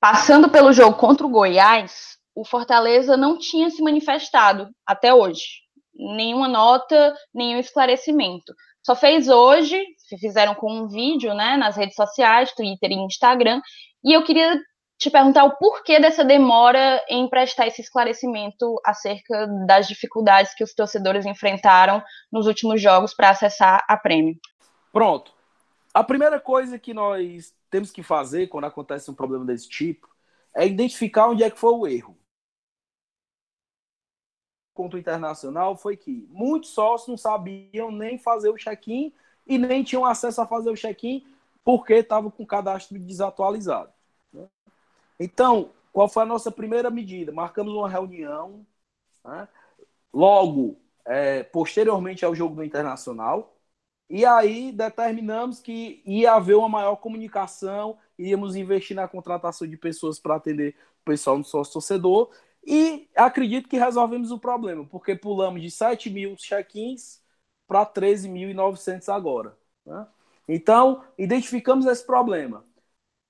passando pelo jogo contra o Goiás, o Fortaleza não tinha se manifestado até hoje. Nenhuma nota, nenhum esclarecimento. Só fez hoje, fizeram com um vídeo né, nas redes sociais, Twitter e Instagram, e eu queria te perguntar o porquê dessa demora em prestar esse esclarecimento acerca das dificuldades que os torcedores enfrentaram nos últimos jogos para acessar a prêmio. Pronto. A primeira coisa que nós temos que fazer quando acontece um problema desse tipo é identificar onde é que foi o erro. Contra internacional foi que muitos sócios não sabiam nem fazer o check-in e nem tinham acesso a fazer o check-in porque estavam com o cadastro desatualizado. Então, qual foi a nossa primeira medida? Marcamos uma reunião, né? logo, é, posteriormente ao jogo do Internacional, e aí determinamos que ia haver uma maior comunicação, íamos investir na contratação de pessoas para atender o pessoal no sócio torcedor, e acredito que resolvemos o problema, porque pulamos de 7 mil check-ins para 13.900 agora. Né? Então, identificamos esse problema.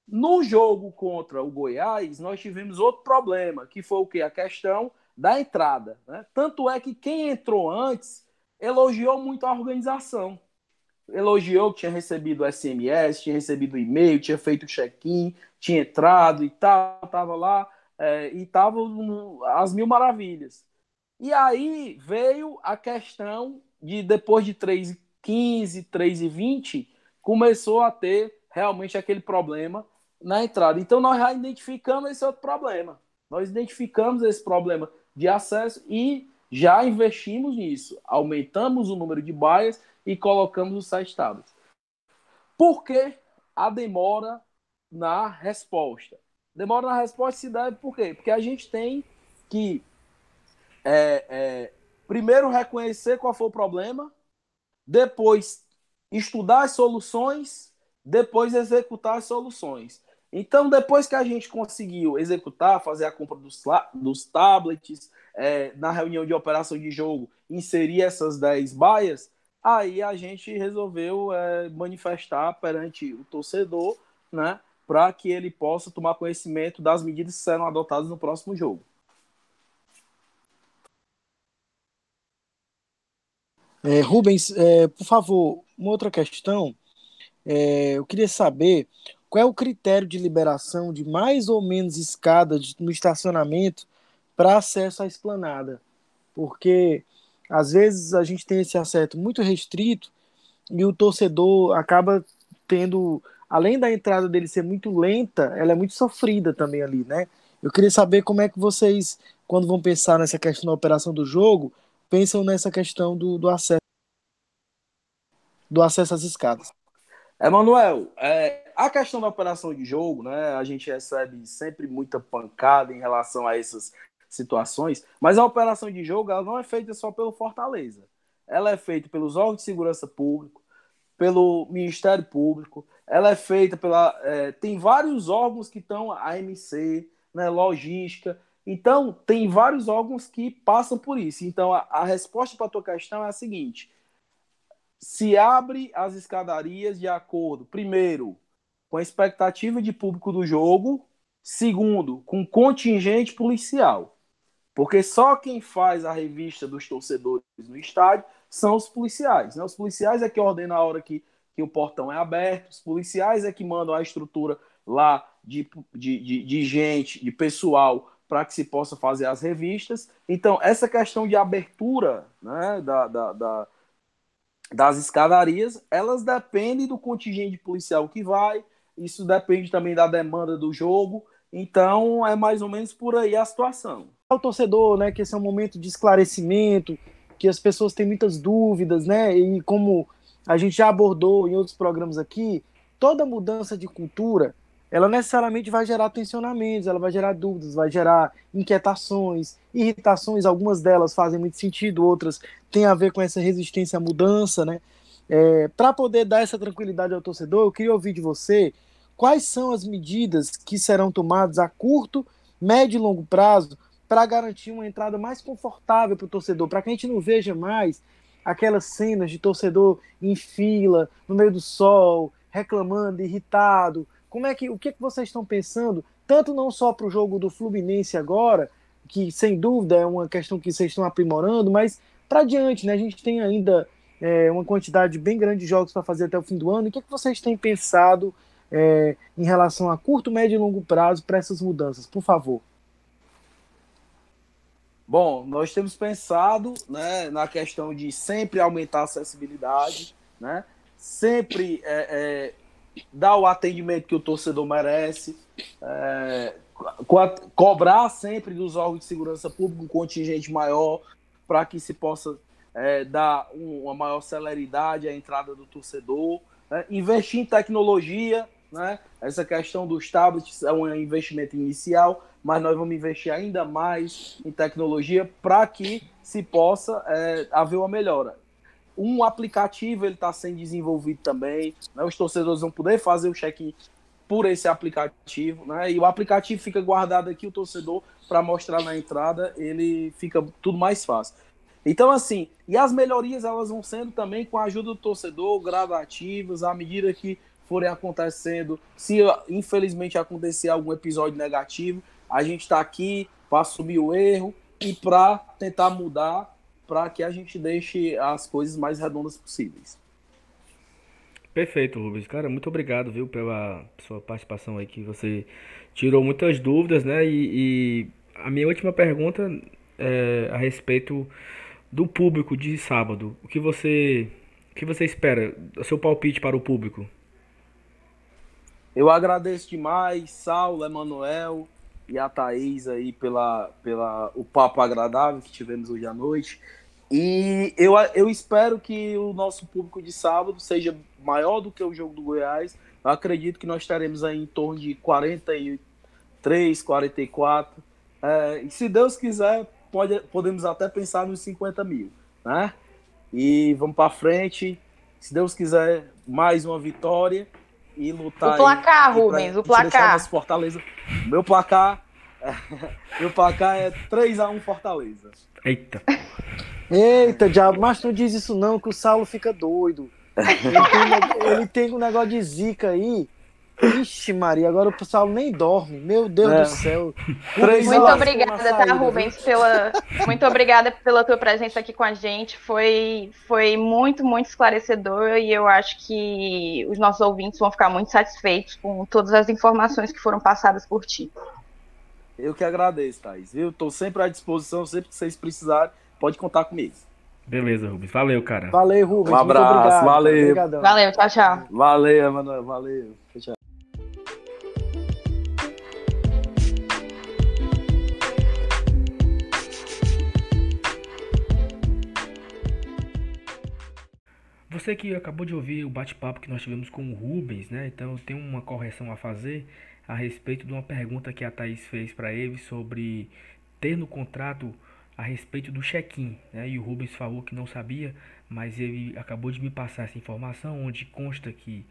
No jogo contra o Goiás, nós tivemos outro problema, que foi o que? A questão da entrada. Né? Tanto é que quem entrou antes elogiou muito a organização. Elogiou que tinha recebido SMS, tinha recebido e-mail, tinha feito check-in, tinha entrado e tal, estava lá é, e estava às mil maravilhas. E aí veio a questão de depois de 3,15, 3,20, começou a ter realmente aquele problema na entrada. Então nós já identificamos esse outro problema. Nós identificamos esse problema de acesso e já investimos nisso. Aumentamos o número de baias e colocamos os sete tablets. Por que a demora na resposta? Demora na resposta se deve por quê? Porque a gente tem que é, é, primeiro reconhecer qual foi o problema, depois estudar as soluções, depois executar as soluções. Então, depois que a gente conseguiu executar, fazer a compra dos, dos tablets, é, na reunião de operação de jogo, inserir essas 10 baias, aí a gente resolveu é, manifestar perante o torcedor, né, para que ele possa tomar conhecimento das medidas que serão adotadas no próximo jogo. É, Rubens, é, por favor, uma outra questão. É, eu queria saber qual é o critério de liberação de mais ou menos escada de, no estacionamento para acesso à esplanada. Porque às vezes a gente tem esse acesso muito restrito e o torcedor acaba tendo, além da entrada dele ser muito lenta, ela é muito sofrida também ali, né? Eu queria saber como é que vocês, quando vão pensar nessa questão da operação do jogo, pensam nessa questão do, do acesso do acesso às escadas. Emanuel, é, a questão da operação de jogo, né? A gente recebe sempre muita pancada em relação a essas situações, mas a operação de jogo ela não é feita só pelo Fortaleza. Ela é feita pelos órgãos de segurança público, pelo Ministério Público, ela é feita pela. É, tem vários órgãos que estão, AMC, né, logística, então, tem vários órgãos que passam por isso. Então, a, a resposta para a tua questão é a seguinte: se abre as escadarias de acordo, primeiro, com a expectativa de público do jogo, segundo, com contingente policial. Porque só quem faz a revista dos torcedores no estádio são os policiais. Né? Os policiais é que ordenam a hora que, que o portão é aberto, os policiais é que mandam a estrutura lá de, de, de, de gente, de pessoal para que se possa fazer as revistas. Então, essa questão de abertura né, da, da, da, das escadarias, elas dependem do contingente policial que vai, isso depende também da demanda do jogo. Então, é mais ou menos por aí a situação. O torcedor, né, que esse é um momento de esclarecimento, que as pessoas têm muitas dúvidas, né, e como a gente já abordou em outros programas aqui, toda mudança de cultura ela necessariamente vai gerar tensionamentos, ela vai gerar dúvidas, vai gerar inquietações, irritações, algumas delas fazem muito sentido, outras têm a ver com essa resistência à mudança, né? É, Para poder dar essa tranquilidade ao torcedor, eu queria ouvir de você quais são as medidas que serão tomadas a curto, médio e longo prazo para garantir uma entrada mais confortável para o torcedor, para que a gente não veja mais aquelas cenas de torcedor em fila, no meio do sol, reclamando, irritado, como é que o que, é que vocês estão pensando, tanto não só para o jogo do Fluminense agora, que sem dúvida é uma questão que vocês estão aprimorando, mas para diante, né? A gente tem ainda é, uma quantidade bem grande de jogos para fazer até o fim do ano. O que, é que vocês têm pensado é, em relação a curto, médio e longo prazo para essas mudanças, por favor? Bom, nós temos pensado né, na questão de sempre aumentar a acessibilidade, né? sempre é, é, dar o atendimento que o torcedor merece, é, co cobrar sempre dos órgãos de segurança pública um contingente maior para que se possa é, dar um, uma maior celeridade à entrada do torcedor, né? investir em tecnologia, né? essa questão dos tablets é um investimento inicial, mas nós vamos investir ainda mais em tecnologia para que se possa é, haver uma melhora. Um aplicativo ele está sendo desenvolvido também, né? os torcedores vão poder fazer o check-in por esse aplicativo, né? E o aplicativo fica guardado aqui, o torcedor, para mostrar na entrada, ele fica tudo mais fácil. Então, assim, e as melhorias elas vão sendo também com a ajuda do torcedor, gradativas, à medida que forem acontecendo. Se infelizmente acontecer algum episódio negativo, a gente está aqui para assumir o erro e para tentar mudar para que a gente deixe as coisas mais redondas possíveis. Perfeito, Rubens. Cara, muito obrigado, viu, pela sua participação aí, que você tirou muitas dúvidas, né? E, e a minha última pergunta é a respeito do público de sábado. O que você, o que você espera? O seu palpite para o público? Eu agradeço demais, Saulo, Emanuel e a Thaís aí pela, pela o papo agradável que tivemos hoje à noite. E eu, eu espero que o nosso público de sábado seja maior do que o jogo do Goiás. Eu acredito que nós teremos aí em torno de 43, 44. É, e se Deus quiser, pode, podemos até pensar nos 50 mil, né? E vamos para frente. Se Deus quiser, mais uma vitória e lutar. O placar, aí, Rubens, pra, o placar. Fortaleza. Meu placar, meu placar é 3 a 1 Fortaleza. Eita. Eita, diabo, mas não diz isso não, que o Saulo fica doido. Ele tem, ele tem um negócio de zica aí Ixi, Maria, agora o pessoal nem dorme. Meu Deus é. do céu. muito obrigada, tá, Rubens, pela, muito obrigada pela tua presença aqui com a gente. Foi, foi muito, muito esclarecedor e eu acho que os nossos ouvintes vão ficar muito satisfeitos com todas as informações que foram passadas por ti. Eu que agradeço, Thaís. Eu estou sempre à disposição, sempre que vocês precisarem, pode contar comigo. Beleza, Rubens. Valeu, cara. Valeu, Rubens. Um abraço, valeu. Valeu, tchau, tchau. Valeu, mano. Valeu. Você que acabou de ouvir o bate-papo que nós tivemos com o Rubens, né? Então eu tenho uma correção a fazer a respeito de uma pergunta que a Thaís fez para ele sobre ter no contrato a respeito do check-in, né? E o Rubens falou que não sabia, mas ele acabou de me passar essa informação onde consta que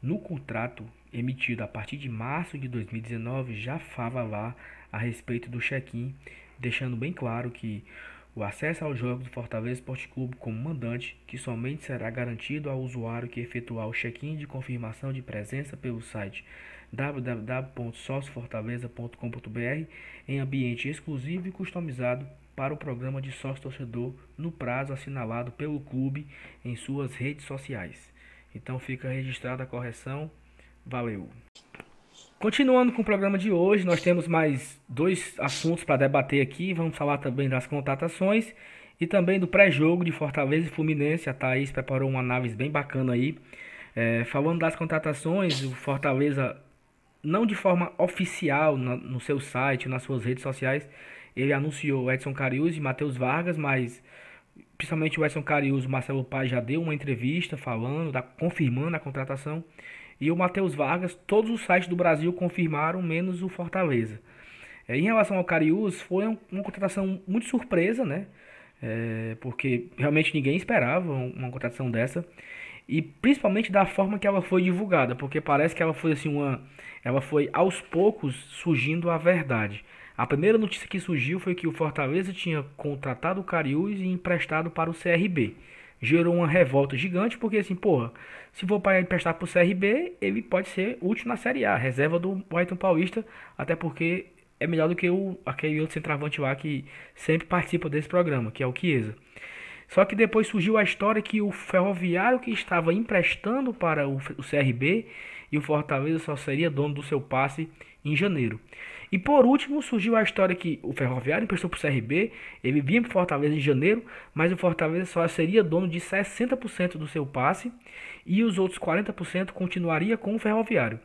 no contrato emitido a partir de março de 2019 já fala lá a respeito do check-in, deixando bem claro que o acesso aos jogos do Fortaleza Esporte Clube como mandante, que somente será garantido ao usuário que efetuar o check-in de confirmação de presença pelo site www.sóciofortaleza.com.br em ambiente exclusivo e customizado para o programa de sócio torcedor no prazo assinalado pelo clube em suas redes sociais. Então fica registrada a correção. Valeu! Continuando com o programa de hoje, nós temos mais dois assuntos para debater aqui. Vamos falar também das contratações e também do pré-jogo de Fortaleza e Fluminense. A Thaís preparou uma análise bem bacana aí. É, falando das contratações, o Fortaleza, não de forma oficial no, no seu site, nas suas redes sociais, ele anunciou Edson Carius e Matheus Vargas, mas principalmente o Edson Carius, o Marcelo Paz já deu uma entrevista falando, da, confirmando a contratação. E o Matheus Vargas, todos os sites do Brasil confirmaram, menos o Fortaleza. É, em relação ao Cariús, foi uma, uma contratação muito surpresa, né? É, porque realmente ninguém esperava uma contratação dessa. E principalmente da forma que ela foi divulgada, porque parece que ela foi assim uma. Ela foi aos poucos surgindo a verdade. A primeira notícia que surgiu foi que o Fortaleza tinha contratado o Cariús e emprestado para o CRB gerou uma revolta gigante, porque assim, porra, se for para emprestar pro CRB, ele pode ser útil na Série A, reserva do Wellington Paulista, até porque é melhor do que o, aquele outro centroavante lá que sempre participa desse programa, que é o Chiesa. Só que depois surgiu a história que o Ferroviário que estava emprestando para o, o CRB e o Fortaleza só seria dono do seu passe em janeiro. E por último, surgiu a história que o Ferroviário emprestou para o CRB, ele vinha para Fortaleza em janeiro, mas o Fortaleza só seria dono de 60% do seu passe e os outros 40% continuaria com o Ferroviário.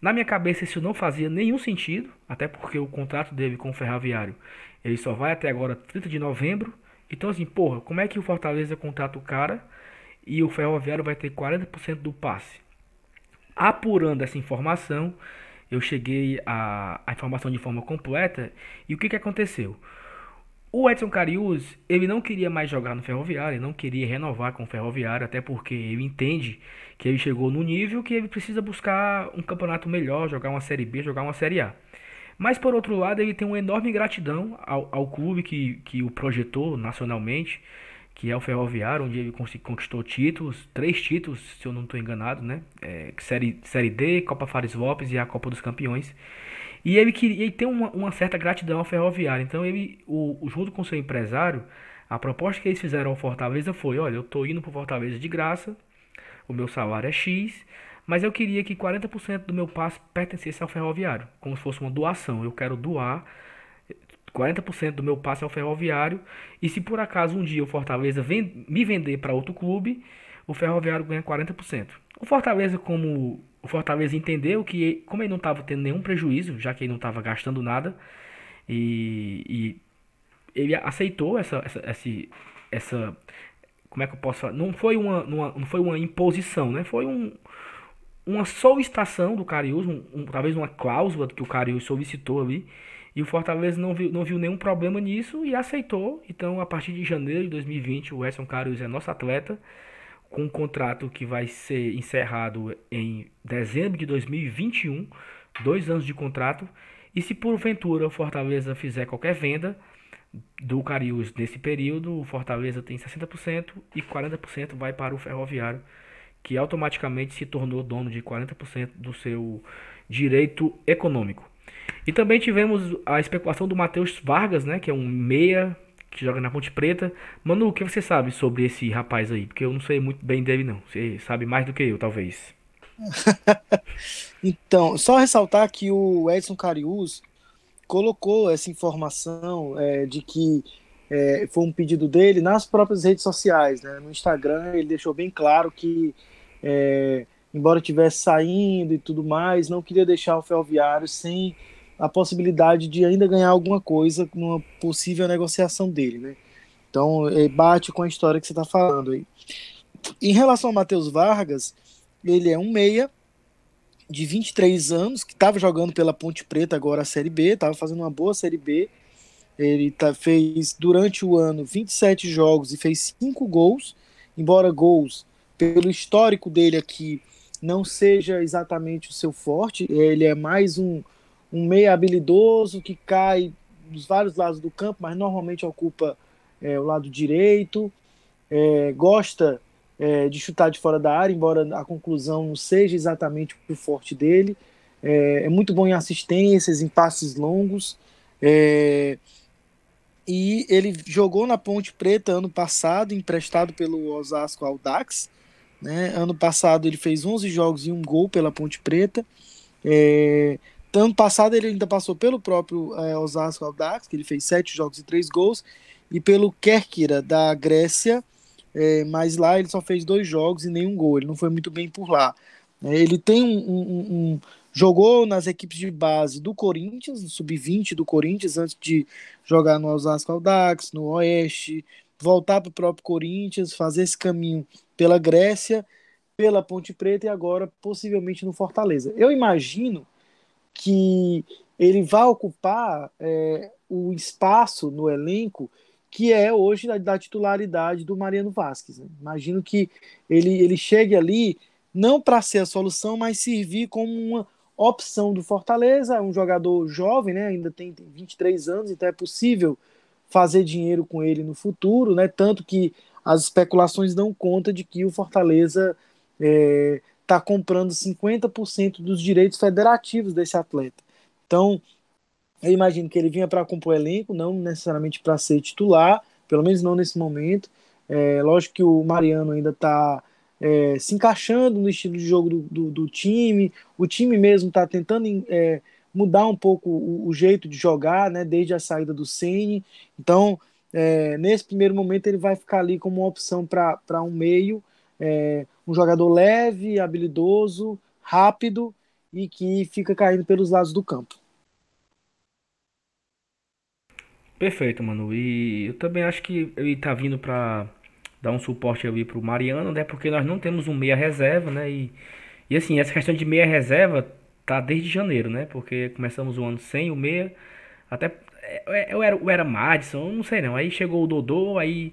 Na minha cabeça isso não fazia nenhum sentido, até porque o contrato dele com o Ferroviário ele só vai até agora 30 de novembro. Então assim, porra, como é que o Fortaleza contrata o cara e o Ferroviário vai ter 40% do passe? Apurando essa informação, eu cheguei à, informação de forma completa e o que, que aconteceu? O Edson Carius, ele não queria mais jogar no Ferroviário, ele não queria renovar com o Ferroviário, até porque ele entende que ele chegou no nível que ele precisa buscar um campeonato melhor, jogar uma Série B, jogar uma Série A. Mas por outro lado, ele tem uma enorme gratidão ao, ao clube que, que o projetou nacionalmente, que é o Ferroviário, onde ele conquistou títulos, três títulos, se eu não estou enganado, né? É, série, série D, Copa Fares Lopes e a Copa dos Campeões. E ele queria ele tem uma, uma, certa gratidão ao Ferroviário. Então ele, o, junto com seu empresário, a proposta que eles fizeram ao Fortaleza foi, olha, eu estou indo para Fortaleza de graça, o meu salário é X, mas eu queria que 40% do meu passe pertencesse ao Ferroviário, como se fosse uma doação. Eu quero doar 40% do meu passe ao Ferroviário, e se por acaso um dia o Fortaleza vem, me vender para outro clube, o Ferroviário ganha 40%. O Fortaleza, como o Fortaleza entendeu que, como ele não estava tendo nenhum prejuízo, já que ele não estava gastando nada, e, e, ele aceitou essa, essa, essa, essa, como é que eu posso falar? Não foi uma, não foi uma imposição, né? Foi um, uma solicitação do Cariús, um, um, talvez uma cláusula que o Cariús solicitou ali, e o Fortaleza não viu, não viu nenhum problema nisso e aceitou. Então, a partir de janeiro de 2020, o Edson Cariús é nosso atleta com um contrato que vai ser encerrado em dezembro de 2021, dois anos de contrato. E se porventura o Fortaleza fizer qualquer venda do Cariús nesse período, o Fortaleza tem 60% e 40% vai para o Ferroviário, que automaticamente se tornou dono de 40% do seu direito econômico. E também tivemos a especulação do Matheus Vargas, né, que é um meia que joga na Ponte Preta. Manu, o que você sabe sobre esse rapaz aí? Porque eu não sei muito bem dele, não. Você sabe mais do que eu, talvez. então, só ressaltar que o Edson Carius colocou essa informação é, de que é, foi um pedido dele nas próprias redes sociais, né? No Instagram ele deixou bem claro que, é, embora estivesse saindo e tudo mais, não queria deixar o Ferroviário sem a possibilidade de ainda ganhar alguma coisa numa possível negociação dele, né? Então, é, bate com a história que você está falando aí. Em relação ao Matheus Vargas, ele é um meia de 23 anos, que estava jogando pela Ponte Preta agora a Série B, estava fazendo uma boa Série B. Ele tá, fez durante o ano 27 jogos e fez 5 gols, embora gols, pelo histórico dele aqui, não seja exatamente o seu forte, ele é mais um, um meia habilidoso que cai dos vários lados do campo, mas normalmente ocupa é, o lado direito, é, gosta é, de chutar de fora da área, embora a conclusão não seja exatamente o forte dele. É, é muito bom em assistências, em passes longos. É, e ele jogou na Ponte Preta ano passado, emprestado pelo Osasco ao Dax. Né? Ano passado ele fez 11 jogos e um gol pela Ponte Preta. É, Ano passado ele ainda passou pelo próprio é, Osasco Audax, que ele fez sete jogos e três gols, e pelo Kerkira da Grécia, é, mas lá ele só fez dois jogos e nenhum gol. Ele não foi muito bem por lá. É, ele tem um, um, um, jogou nas equipes de base do Corinthians, no sub-20 do Corinthians, antes de jogar no Osasco Audax, no Oeste, voltar para o próprio Corinthians, fazer esse caminho pela Grécia, pela Ponte Preta e agora possivelmente no Fortaleza. Eu imagino que ele vai ocupar é, o espaço no elenco que é hoje da, da titularidade do Mariano Vasquez. Né? Imagino que ele, ele chegue ali não para ser a solução, mas servir como uma opção do Fortaleza, um jogador jovem, né? ainda tem, tem 23 anos, então é possível fazer dinheiro com ele no futuro, né? tanto que as especulações dão conta de que o Fortaleza é, está comprando 50% dos direitos federativos desse atleta. Então, eu imagino que ele vinha para compor elenco, não necessariamente para ser titular, pelo menos não nesse momento. É, lógico que o Mariano ainda está é, se encaixando no estilo de jogo do, do, do time, o time mesmo está tentando é, mudar um pouco o, o, jeito de jogar, né, desde a saída do Ceni. Então, é, nesse primeiro momento, ele vai ficar ali como uma opção para um meio é, um jogador leve, habilidoso, rápido e que fica caindo pelos lados do campo. Perfeito, mano. E eu também acho que ele tá vindo para dar um suporte ali pro Mariano, né? Porque nós não temos um meia reserva, né? E, e assim, essa questão de meia reserva tá desde janeiro, né? Porque começamos o ano sem o meia. Até é, eu era, eu era Madison, não sei não. Aí chegou o Dodô, aí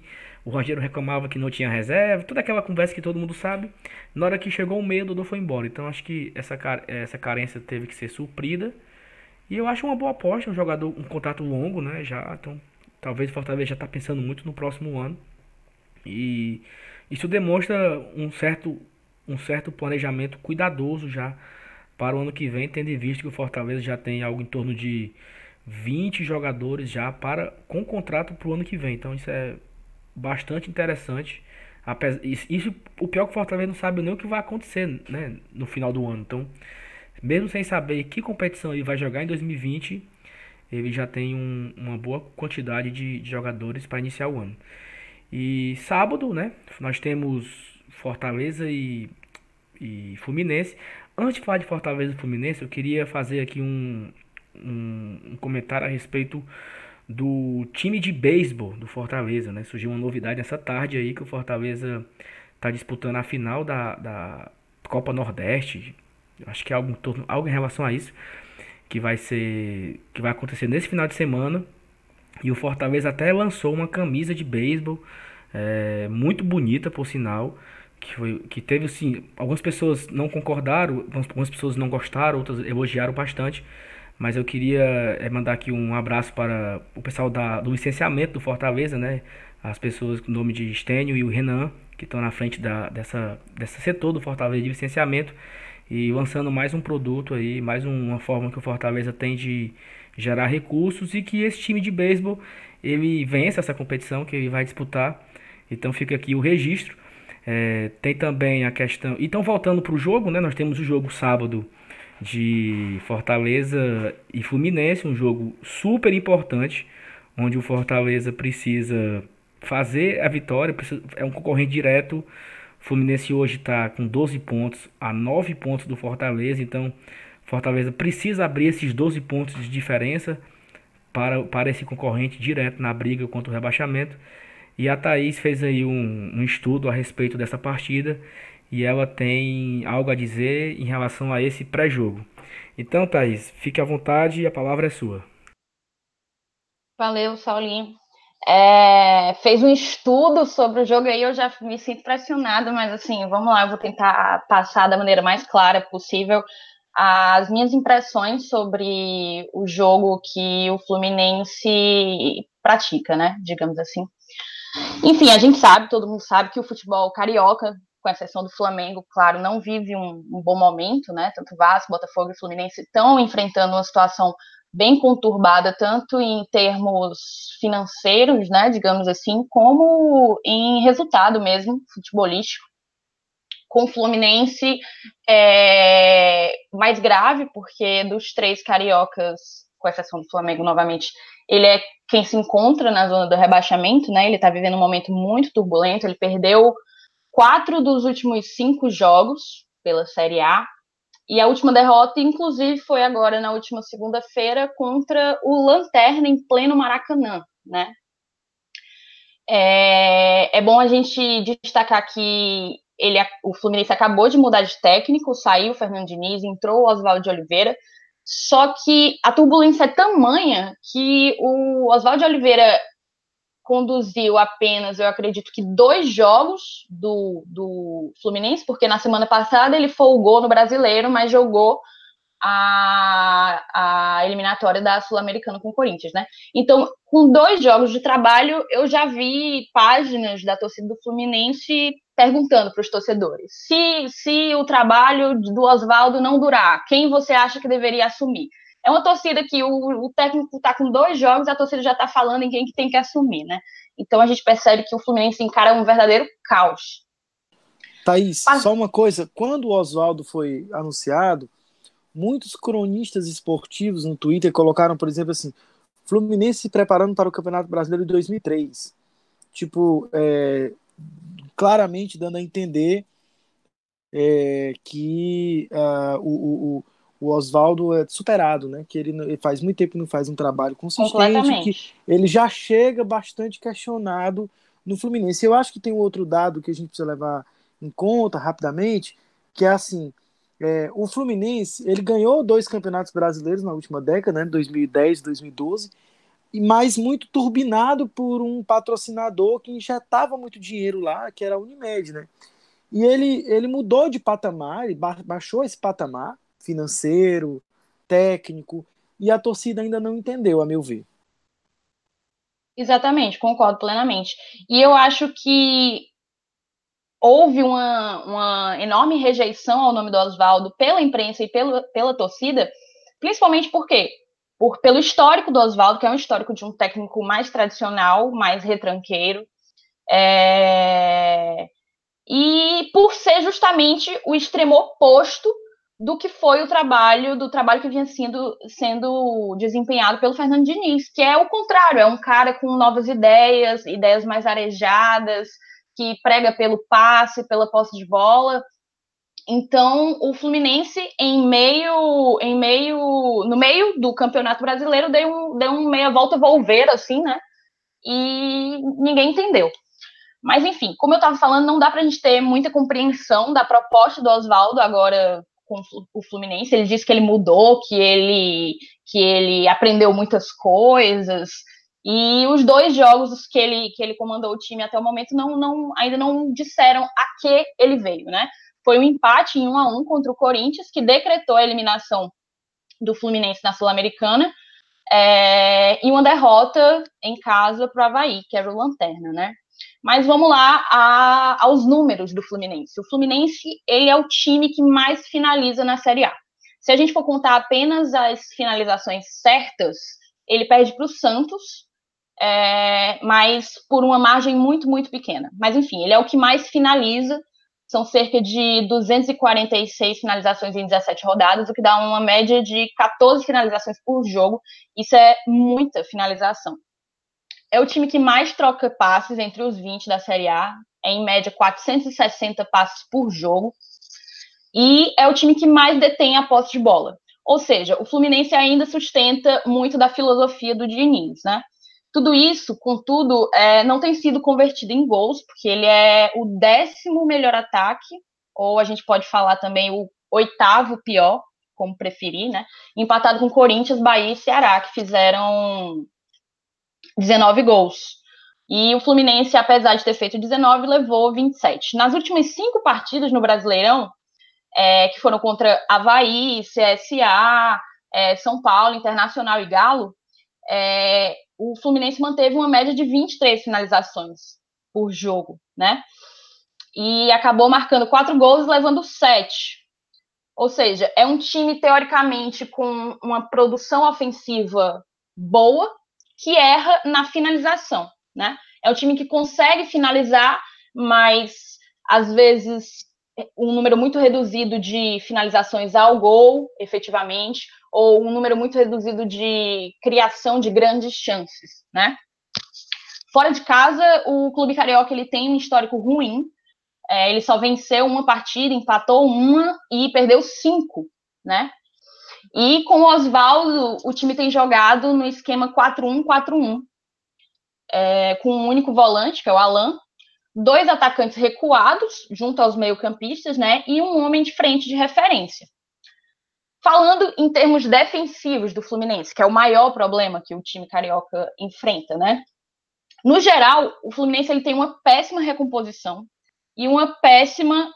o Rogério reclamava que não tinha reserva, toda aquela conversa que todo mundo sabe. Na hora que chegou o meio, o Dodô foi embora. Então acho que essa, essa carência teve que ser suprida. E eu acho uma boa aposta, um jogador, um contrato longo, né? Já, então talvez o Fortaleza já está pensando muito no próximo ano. E isso demonstra um certo, um certo planejamento cuidadoso já para o ano que vem, tendo em vista que o Fortaleza já tem algo em torno de 20 jogadores já para com contrato para o ano que vem. Então isso é bastante interessante. Isso, o pior é que o Fortaleza não sabe nem o que vai acontecer né, no final do ano. Então mesmo sem saber que competição ele vai jogar em 2020, ele já tem um, uma boa quantidade de, de jogadores para iniciar o ano. E sábado, né? Nós temos Fortaleza e, e Fluminense. Antes de falar de Fortaleza e Fluminense, eu queria fazer aqui um, um, um comentário a respeito do time de beisebol do Fortaleza, né? Surgiu uma novidade nessa tarde aí que o Fortaleza está disputando a final da, da Copa Nordeste acho que é algo, algo em relação a isso que vai ser que vai acontecer nesse final de semana. E o Fortaleza até lançou uma camisa de beisebol é, muito bonita, por sinal, que foi que teve assim, algumas pessoas não concordaram, algumas pessoas não gostaram, outras elogiaram bastante. Mas eu queria é, mandar aqui um abraço para o pessoal da, do licenciamento do Fortaleza, né? As pessoas com o nome de Estênio e o Renan, que estão na frente da, dessa, dessa setor do Fortaleza de licenciamento e lançando mais um produto aí, mais uma forma que o Fortaleza tem de gerar recursos e que esse time de beisebol ele vence essa competição que ele vai disputar. Então fica aqui o registro. É, tem também a questão. Então voltando para o jogo, né? Nós temos o jogo sábado de Fortaleza e Fluminense, um jogo super importante, onde o Fortaleza precisa fazer a vitória, é um concorrente direto Fluminense hoje está com 12 pontos a 9 pontos do Fortaleza, então Fortaleza precisa abrir esses 12 pontos de diferença para, para esse concorrente direto na briga contra o rebaixamento. E a Thaís fez aí um, um estudo a respeito dessa partida e ela tem algo a dizer em relação a esse pré-jogo. Então, Thaís, fique à vontade e a palavra é sua. Valeu, Saulinho é, fez um estudo sobre o jogo aí, eu já me sinto pressionada, mas assim, vamos lá, eu vou tentar passar da maneira mais clara possível as minhas impressões sobre o jogo que o Fluminense pratica, né? Digamos assim. Enfim, a gente sabe, todo mundo sabe que o futebol carioca, com exceção do Flamengo, claro, não vive um, um bom momento, né? Tanto Vasco, Botafogo e Fluminense estão enfrentando uma situação bem conturbada, tanto em termos financeiros, né, digamos assim, como em resultado mesmo, futebolístico. Com o Fluminense é mais grave, porque dos três cariocas, com exceção do Flamengo novamente, ele é quem se encontra na zona do rebaixamento, né? Ele está vivendo um momento muito turbulento. Ele perdeu quatro dos últimos cinco jogos pela Série A, e a última derrota, inclusive, foi agora na última segunda-feira contra o Lanterna em pleno Maracanã, né? É, é bom a gente destacar que ele, o Fluminense acabou de mudar de técnico, saiu o Fernando Diniz, entrou o Oswaldo de Oliveira, só que a turbulência é tamanha que o Oswaldo de Oliveira conduziu apenas, eu acredito que dois jogos do, do Fluminense, porque na semana passada ele folgou no brasileiro, mas jogou a, a eliminatória da Sul-Americana com o Corinthians, né? Então, com dois jogos de trabalho, eu já vi páginas da torcida do Fluminense perguntando para os torcedores: se, se o trabalho do Oswaldo não durar, quem você acha que deveria assumir? É uma torcida que o, o técnico está com dois jogos, a torcida já está falando em quem que tem que assumir, né? Então a gente percebe que o Fluminense encara um verdadeiro caos. Thaís, Mas... só uma coisa, quando o Oswaldo foi anunciado, muitos cronistas esportivos no Twitter colocaram, por exemplo, assim, Fluminense se preparando para o Campeonato Brasileiro de 2003. Tipo, é, claramente dando a entender é, que uh, o, o, o Oswaldo é superado, né? Que ele, ele, faz muito tempo que não faz um trabalho consistente, que ele já chega bastante questionado no Fluminense. Eu acho que tem um outro dado que a gente precisa levar em conta rapidamente, que é assim, é, o Fluminense ele ganhou dois campeonatos brasileiros na última década, né? 2010, 2012 mas muito turbinado por um patrocinador que injetava muito dinheiro lá, que era a Unimed, né? E ele, ele mudou de patamar, ele baixou esse patamar financeiro, técnico, e a torcida ainda não entendeu, a meu ver. Exatamente, concordo plenamente. E eu acho que houve uma, uma enorme rejeição ao nome do Oswaldo pela imprensa e pela, pela torcida, principalmente porque por, pelo histórico do Oswaldo, que é um histórico de um técnico mais tradicional, mais retranqueiro, é... e por ser justamente o extremo oposto do que foi o trabalho, do trabalho que vinha sendo, sendo desempenhado pelo Fernando Diniz, que é o contrário, é um cara com novas ideias, ideias mais arejadas, que prega pelo passe, pela posse de bola, então, o Fluminense, em meio, em meio, no meio do Campeonato Brasileiro, deu um, deu um meia volta volver, assim, né? E ninguém entendeu. Mas, enfim, como eu estava falando, não dá para a gente ter muita compreensão da proposta do Oswaldo agora com o Fluminense. Ele disse que ele mudou, que ele, que ele aprendeu muitas coisas. E os dois jogos que ele, que ele comandou o time até o momento não, não, ainda não disseram a que ele veio, né? foi um empate em 1 a 1 contra o Corinthians, que decretou a eliminação do Fluminense na Sul-Americana, é, e uma derrota em casa para o Havaí, que era o Lanterna, né? Mas vamos lá a, aos números do Fluminense. O Fluminense ele é o time que mais finaliza na Série A. Se a gente for contar apenas as finalizações certas, ele perde para o Santos, é, mas por uma margem muito, muito pequena. Mas enfim, ele é o que mais finaliza são cerca de 246 finalizações em 17 rodadas, o que dá uma média de 14 finalizações por jogo. Isso é muita finalização. É o time que mais troca passes entre os 20 da Série A, é em média 460 passes por jogo. E é o time que mais detém a posse de bola. Ou seja, o Fluminense ainda sustenta muito da filosofia do Diniz, né? Tudo isso, contudo, é, não tem sido convertido em gols, porque ele é o décimo melhor ataque, ou a gente pode falar também o oitavo pior, como preferir, né? Empatado com Corinthians, Bahia e Ceará, que fizeram 19 gols. E o Fluminense, apesar de ter feito 19, levou 27. Nas últimas cinco partidas no Brasileirão, é, que foram contra Havaí, CSA, é, São Paulo, Internacional e Galo, é, o Fluminense manteve uma média de 23 finalizações por jogo, né? E acabou marcando quatro gols, levando sete. Ou seja, é um time teoricamente com uma produção ofensiva boa, que erra na finalização, né? É um time que consegue finalizar, mas às vezes um número muito reduzido de finalizações ao gol, efetivamente, ou um número muito reduzido de criação de grandes chances, né? Fora de casa, o clube carioca ele tem um histórico ruim. É, ele só venceu uma partida, empatou uma e perdeu cinco, né? E com o Oswaldo, o time tem jogado no esquema 4-1-4-1, é, com um único volante, que é o Alan, dois atacantes recuados, junto aos meio-campistas, né? E um homem de frente de referência. Falando em termos defensivos do Fluminense, que é o maior problema que o time carioca enfrenta, né? No geral, o Fluminense ele tem uma péssima recomposição e uma péssima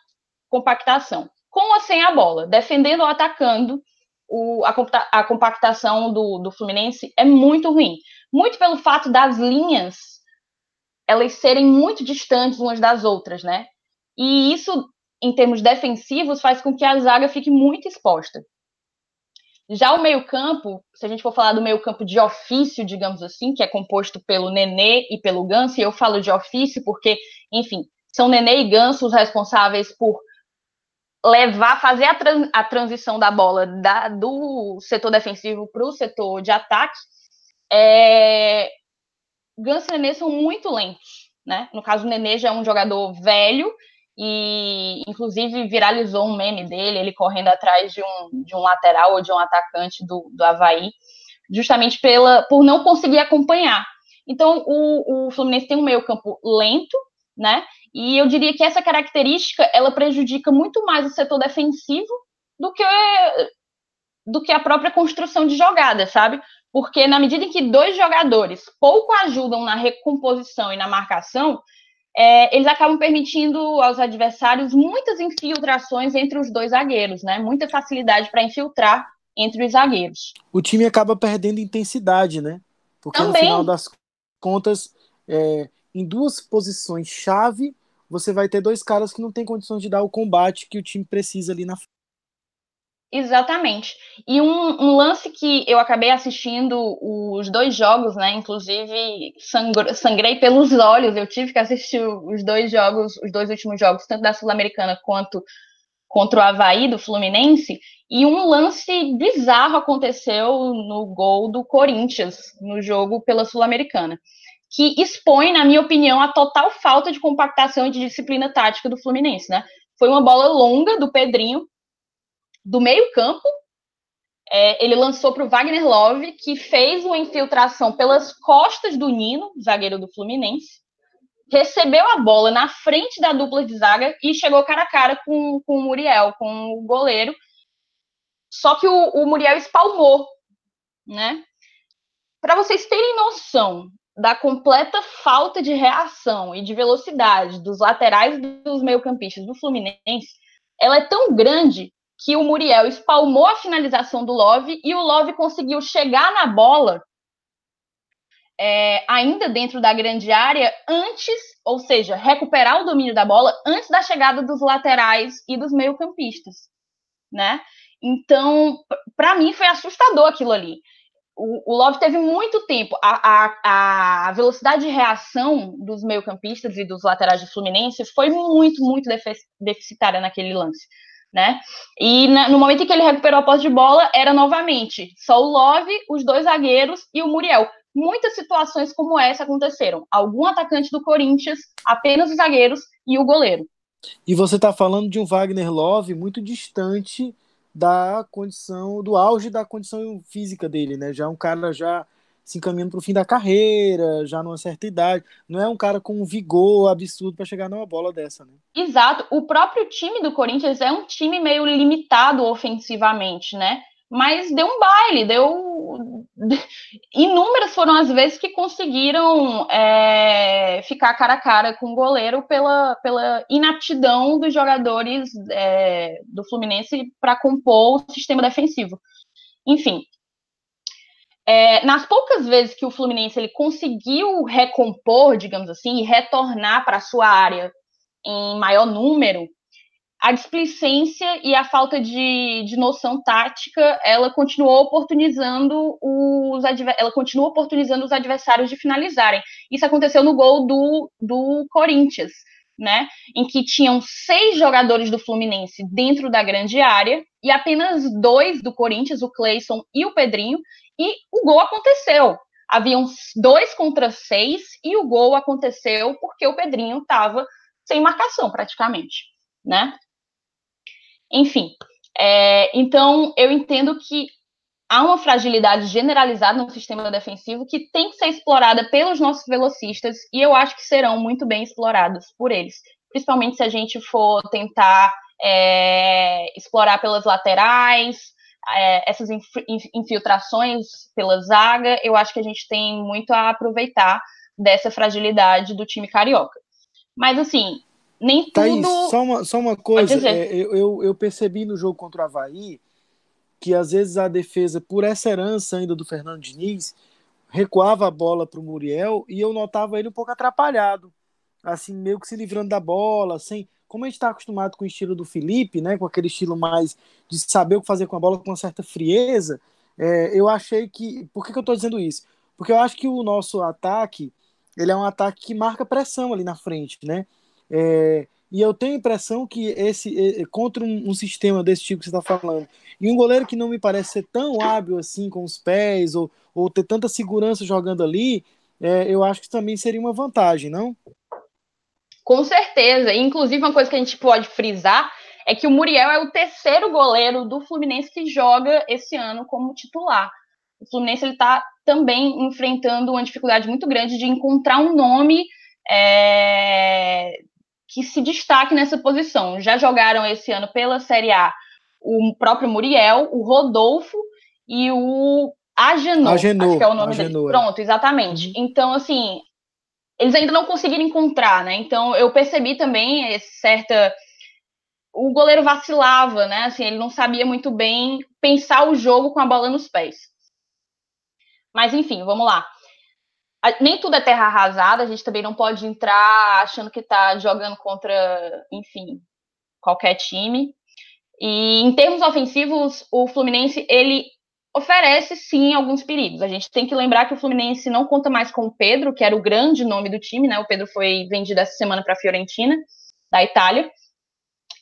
compactação, com ou sem a bola, defendendo ou atacando. O, a, a, compactação do, do Fluminense é muito ruim, muito pelo fato das linhas elas serem muito distantes umas das outras, né? E isso, em termos defensivos, faz com que a zaga fique muito exposta. Já o meio-campo, se a gente for falar do meio-campo de ofício, digamos assim, que é composto pelo Nenê e pelo Ganso, e eu falo de ofício porque, enfim, são Nenê e Ganso os responsáveis por levar, fazer a, trans, a transição da bola da, do setor defensivo para o setor de ataque. É, Ganso e Nenê são muito lentos. né? No caso, o Nenê já é um jogador velho e, inclusive, viralizou um meme dele, ele correndo atrás de um, de um lateral ou de um atacante do, do Havaí, justamente pela, por não conseguir acompanhar. Então, o, o Fluminense tem um meio campo lento, né? E eu diria que essa característica, ela prejudica muito mais o setor defensivo do que do que a própria construção de jogada, sabe? Porque na medida em que dois jogadores pouco ajudam na recomposição e na marcação, é, eles acabam permitindo aos adversários muitas infiltrações entre os dois zagueiros, né? Muita facilidade para infiltrar entre os zagueiros. O time acaba perdendo intensidade, né? Porque Também. no final das contas, é, em duas posições chave, você vai ter dois caras que não têm condições de dar o combate que o time precisa ali na Exatamente. E um, um, lance que eu acabei assistindo os dois jogos, né? Inclusive sangrei pelos olhos. Eu tive que assistir os dois jogos, os dois últimos jogos, tanto da Sul-Americana quanto contra o Havaí do Fluminense. E um lance bizarro aconteceu no gol do Corinthians no jogo pela Sul-Americana, que expõe, na minha opinião, a total falta de compactação e de disciplina tática do Fluminense, né? Foi uma bola longa do Pedrinho do meio-campo. É, ele lançou para o Wagner Love, que fez uma infiltração pelas costas do Nino, zagueiro do Fluminense, recebeu a bola na frente da dupla de zaga e chegou cara a cara com, com o Muriel, com o goleiro. Só que o, o Muriel espalmou, né? Para vocês terem noção da completa falta de reação e de velocidade dos laterais dos meio-campistas do Fluminense, ela é tão grande que o Muriel espalmou a finalização do Love e o Love conseguiu chegar na bola é, ainda dentro da grande área antes, ou seja, recuperar o domínio da bola antes da chegada dos laterais e dos meio-campistas, né? Então, para mim foi assustador aquilo ali. O, Love teve muito tempo. A, a, a velocidade de reação dos meio-campistas e dos laterais de Fluminense foi muito, muito deficitária naquele lance né? E na, no momento em que ele recuperou a posse de bola, era novamente só o Love, os dois zagueiros e o Muriel. Muitas situações como essa aconteceram. Algum atacante do Corinthians, apenas os zagueiros e o goleiro. E você está falando de um Wagner Love muito distante da condição, do auge da condição física dele, né? Já um cara já se encaminhando para o fim da carreira, já numa certa idade. Não é um cara com um vigor absurdo para chegar numa bola dessa, né? Exato. O próprio time do Corinthians é um time meio limitado ofensivamente, né? Mas deu um baile, deu. Inúmeras foram as vezes que conseguiram é, ficar cara a cara com o goleiro pela, pela inaptidão dos jogadores é, do Fluminense para compor o sistema defensivo. Enfim, é, nas poucas vezes que o Fluminense ele conseguiu recompor, digamos assim, e retornar para a sua área em maior número, a displicência e a falta de, de noção tática, ela continuou oportunizando os ela continua oportunizando os adversários de finalizarem. Isso aconteceu no gol do, do Corinthians, né? Em que tinham seis jogadores do Fluminense dentro da grande área e apenas dois do Corinthians, o Cleison e o Pedrinho, e o gol aconteceu. Haviam dois contra seis e o gol aconteceu porque o Pedrinho estava sem marcação praticamente, né? Enfim, é, então eu entendo que há uma fragilidade generalizada no sistema defensivo que tem que ser explorada pelos nossos velocistas e eu acho que serão muito bem explorados por eles, principalmente se a gente for tentar é, explorar pelas laterais, é, essas infiltrações pela zaga, eu acho que a gente tem muito a aproveitar dessa fragilidade do time carioca. Mas assim, nem Thaís, tudo. Só uma, só uma coisa, é, eu, eu percebi no jogo contra o Havaí que às vezes a defesa, por essa herança ainda do Fernando Diniz, recuava a bola para o Muriel e eu notava ele um pouco atrapalhado, assim, meio que se livrando da bola, sem como a gente está acostumado com o estilo do Felipe, né, com aquele estilo mais de saber o que fazer com a bola com uma certa frieza, é, eu achei que. Por que, que eu estou dizendo isso? Porque eu acho que o nosso ataque ele é um ataque que marca pressão ali na frente, né? É, e eu tenho a impressão que esse contra um, um sistema desse tipo que você está falando, e um goleiro que não me parece ser tão hábil assim com os pés, ou, ou ter tanta segurança jogando ali, é, eu acho que também seria uma vantagem, não? Com certeza. Inclusive, uma coisa que a gente pode frisar é que o Muriel é o terceiro goleiro do Fluminense que joga esse ano como titular. O Fluminense está também enfrentando uma dificuldade muito grande de encontrar um nome é, que se destaque nessa posição. Já jogaram esse ano pela Série A o próprio Muriel, o Rodolfo e o Agenor, Agenor acho que é o nome Agenor. dele. Pronto, exatamente. Uhum. Então, assim, eles ainda não conseguiram encontrar, né? Então, eu percebi também certa o goleiro vacilava, né? Assim, ele não sabia muito bem pensar o jogo com a bola nos pés. Mas enfim, vamos lá. Nem tudo é terra arrasada, a gente também não pode entrar achando que está jogando contra, enfim, qualquer time. E em termos ofensivos, o Fluminense ele oferece sim alguns perigos. A gente tem que lembrar que o Fluminense não conta mais com o Pedro, que era o grande nome do time, né? O Pedro foi vendido essa semana para a Fiorentina, da Itália.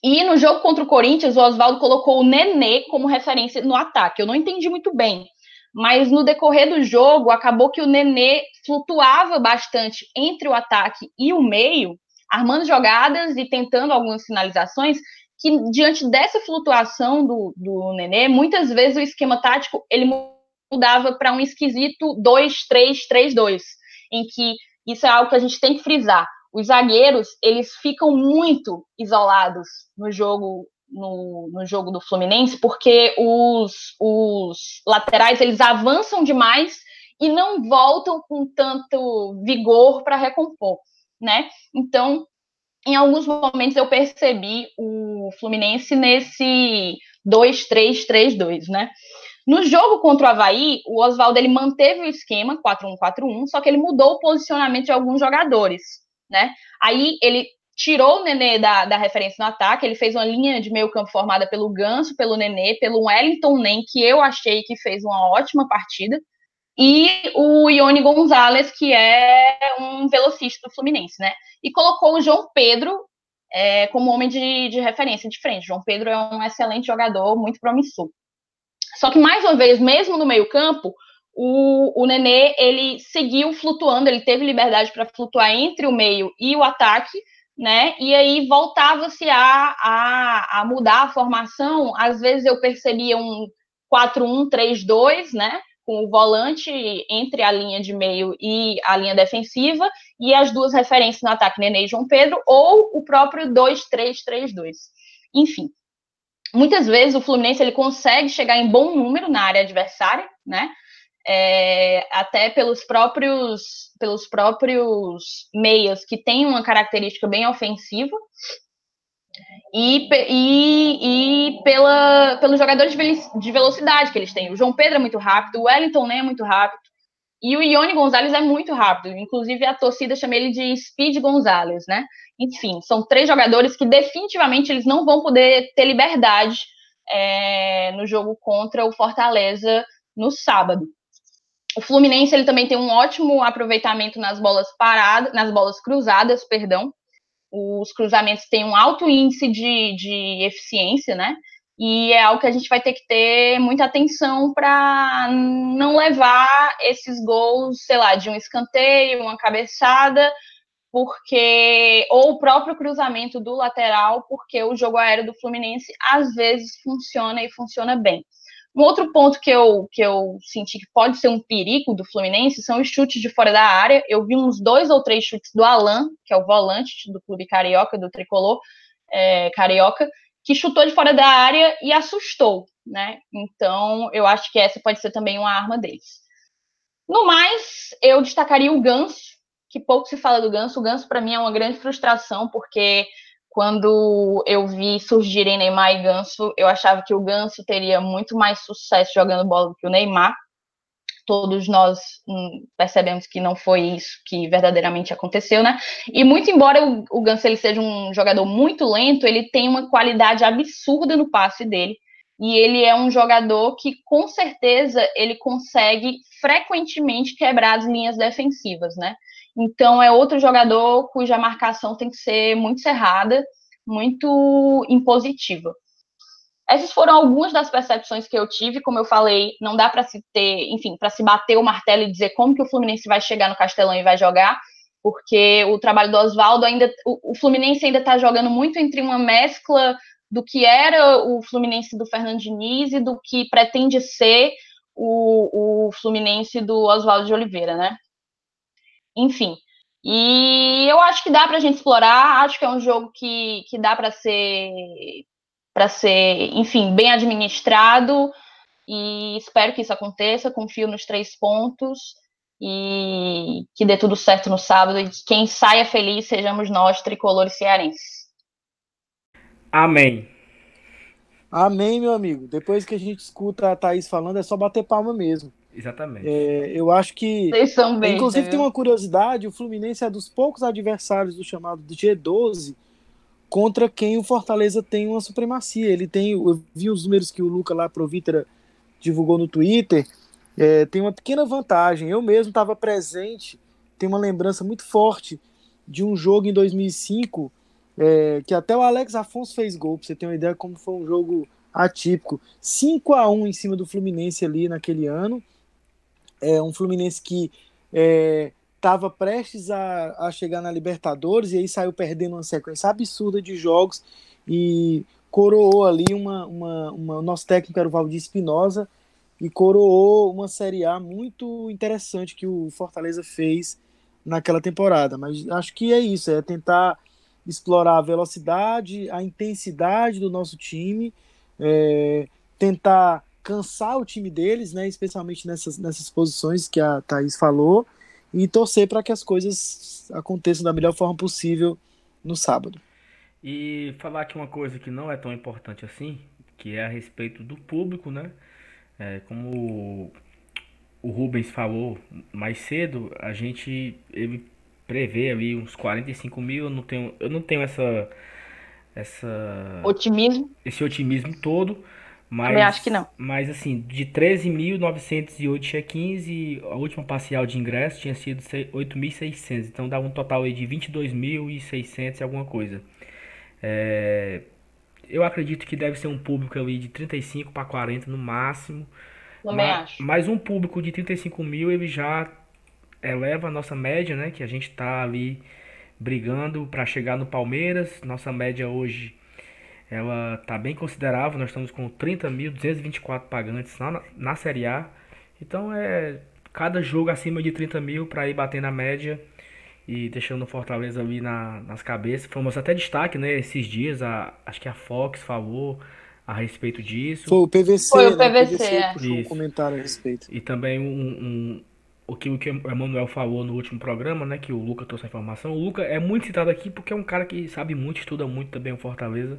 E no jogo contra o Corinthians, o Oswaldo colocou o Nenê como referência no ataque. Eu não entendi muito bem, mas no decorrer do jogo, acabou que o Nenê flutuava bastante entre o ataque e o meio, armando jogadas e tentando algumas finalizações, que diante dessa flutuação do, do Nenê, muitas vezes o esquema tático ele mudava para um esquisito 2-3-3-2, em que isso é algo que a gente tem que frisar. Os zagueiros eles ficam muito isolados no jogo no, no jogo do Fluminense porque os, os laterais eles avançam demais e não voltam com tanto vigor para recompor, né? Então, em alguns momentos eu percebi o Fluminense nesse 2-3-3-2, né? No jogo contra o Havaí, o Oswaldo ele manteve o esquema 4-1-4-1, só que ele mudou o posicionamento de alguns jogadores né? Aí ele tirou o Nenê da, da referência no ataque, ele fez uma linha de meio campo formada pelo Ganso, pelo Nenê, pelo Wellington Nem, que eu achei que fez uma ótima partida, e o Ione Gonzalez, que é um velocista do Fluminense, né? E colocou o João Pedro é, como homem de, de referência de frente. João Pedro é um excelente jogador, muito promissor. Só que, mais uma vez, mesmo no meio campo, o, o Nenê ele seguiu flutuando, ele teve liberdade para flutuar entre o meio e o ataque, né? E aí voltava-se a, a, a, mudar a formação. Às vezes eu percebia um 4-1-3-2, né? Com o volante entre a linha de meio e a linha defensiva, e as duas referências no ataque, Nenê e João Pedro, ou o próprio 2-3-3-2. Enfim, muitas vezes o Fluminense ele consegue chegar em bom número na área adversária, né? É, até pelos próprios pelos próprios meias que têm uma característica bem ofensiva e, e, e pela, pelos jogadores de velocidade que eles têm. O João Pedro é muito rápido, o Wellington nem é muito rápido e o Ione Gonzalez é muito rápido. Inclusive a torcida chama ele de Speed Gonzalez, né? Enfim, são três jogadores que definitivamente eles não vão poder ter liberdade é, no jogo contra o Fortaleza no sábado. O Fluminense ele também tem um ótimo aproveitamento nas bolas paradas, nas bolas cruzadas, perdão. Os cruzamentos têm um alto índice de, de eficiência, né? E é algo que a gente vai ter que ter muita atenção para não levar esses gols, sei lá, de um escanteio, uma cabeçada, porque ou o próprio cruzamento do lateral, porque o jogo aéreo do Fluminense às vezes funciona e funciona bem. Um outro ponto que eu, que eu senti que pode ser um perigo do Fluminense são os chutes de fora da área. Eu vi uns dois ou três chutes do Alan, que é o volante do clube carioca, do tricolor é, carioca, que chutou de fora da área e assustou, né? Então, eu acho que essa pode ser também uma arma deles. No mais, eu destacaria o Ganso, que pouco se fala do Ganso. O Ganso, para mim, é uma grande frustração, porque quando eu vi surgirem Neymar e Ganso, eu achava que o Ganso teria muito mais sucesso jogando bola do que o Neymar. Todos nós hum, percebemos que não foi isso que verdadeiramente aconteceu, né? E muito embora o, o Ganso ele seja um jogador muito lento, ele tem uma qualidade absurda no passe dele. E ele é um jogador que, com certeza, ele consegue frequentemente quebrar as linhas defensivas, né? Então, é outro jogador cuja marcação tem que ser muito cerrada, muito impositiva. Essas foram algumas das percepções que eu tive. Como eu falei, não dá para se ter, enfim, para se bater o martelo e dizer como que o Fluminense vai chegar no Castelão e vai jogar. porque o trabalho do Oswaldo ainda. O, o Fluminense ainda está jogando muito entre uma mescla do que era o Fluminense do Fernando Diniz e do que pretende ser o, o Fluminense do Oswaldo de Oliveira, né? Enfim. E eu acho que dá para a gente explorar, acho que é um jogo que, que dá para ser para ser, enfim, bem administrado e espero que isso aconteça, confio nos três pontos e que dê tudo certo no sábado e que quem saia feliz sejamos nós, tricolores cearenses. Amém. Amém, meu amigo. Depois que a gente escuta a Thaís falando, é só bater palma mesmo. Exatamente. É, eu acho que. Vocês são bem. Inclusive, tem uma curiosidade: o Fluminense é dos poucos adversários do chamado G12 contra quem o Fortaleza tem uma supremacia. Ele tem. Eu vi os números que o Luca lá, Provítera, divulgou no Twitter. É, tem uma pequena vantagem. Eu mesmo estava presente, tenho uma lembrança muito forte de um jogo em 2005 é, que até o Alex Afonso fez gol, pra você ter uma ideia como foi um jogo atípico. 5 a 1 em cima do Fluminense ali naquele ano. É um Fluminense que estava é, prestes a, a chegar na Libertadores e aí saiu perdendo uma sequência absurda de jogos e coroou ali uma, uma, uma o nosso técnico era o Valdir Espinosa e coroou uma Série A muito interessante que o Fortaleza fez naquela temporada. Mas acho que é isso, é tentar explorar a velocidade, a intensidade do nosso time, é, tentar cansar o time deles, né, especialmente nessas, nessas posições que a Thaís falou, e torcer para que as coisas aconteçam da melhor forma possível no sábado. E falar aqui uma coisa que não é tão importante assim, que é a respeito do público, né? É, como o Rubens falou mais cedo, a gente ele prevê ali uns 45 mil. Eu não tenho, eu não tenho essa, essa otimismo, esse otimismo todo. Mas, Também acho que não. Mas assim, de 13.908 check-ins e a última parcial de ingresso tinha sido 8.600. Então dá um total aí de 22.600 e alguma coisa. É, eu acredito que deve ser um público ali de 35 para 40 no máximo. Também mas, acho. Mas um público de 35 mil ele já eleva a nossa média, né? Que a gente está ali brigando para chegar no Palmeiras. Nossa média hoje ela tá bem considerável. Nós estamos com 30.224 pagantes na, na Série A. Então é cada jogo acima de 30 mil para ir batendo a média e deixando o Fortaleza ali na, nas cabeças. Fomos até destaque, né? Esses dias, a, acho que a Fox falou a respeito disso. Foi o PVC. Foi o PVC, né? o PVC é. um comentário a respeito. E também um, um, o que o que o Emanuel falou no último programa, né? Que o Luca trouxe a informação. O Luca é muito citado aqui porque é um cara que sabe muito, estuda muito também o Fortaleza.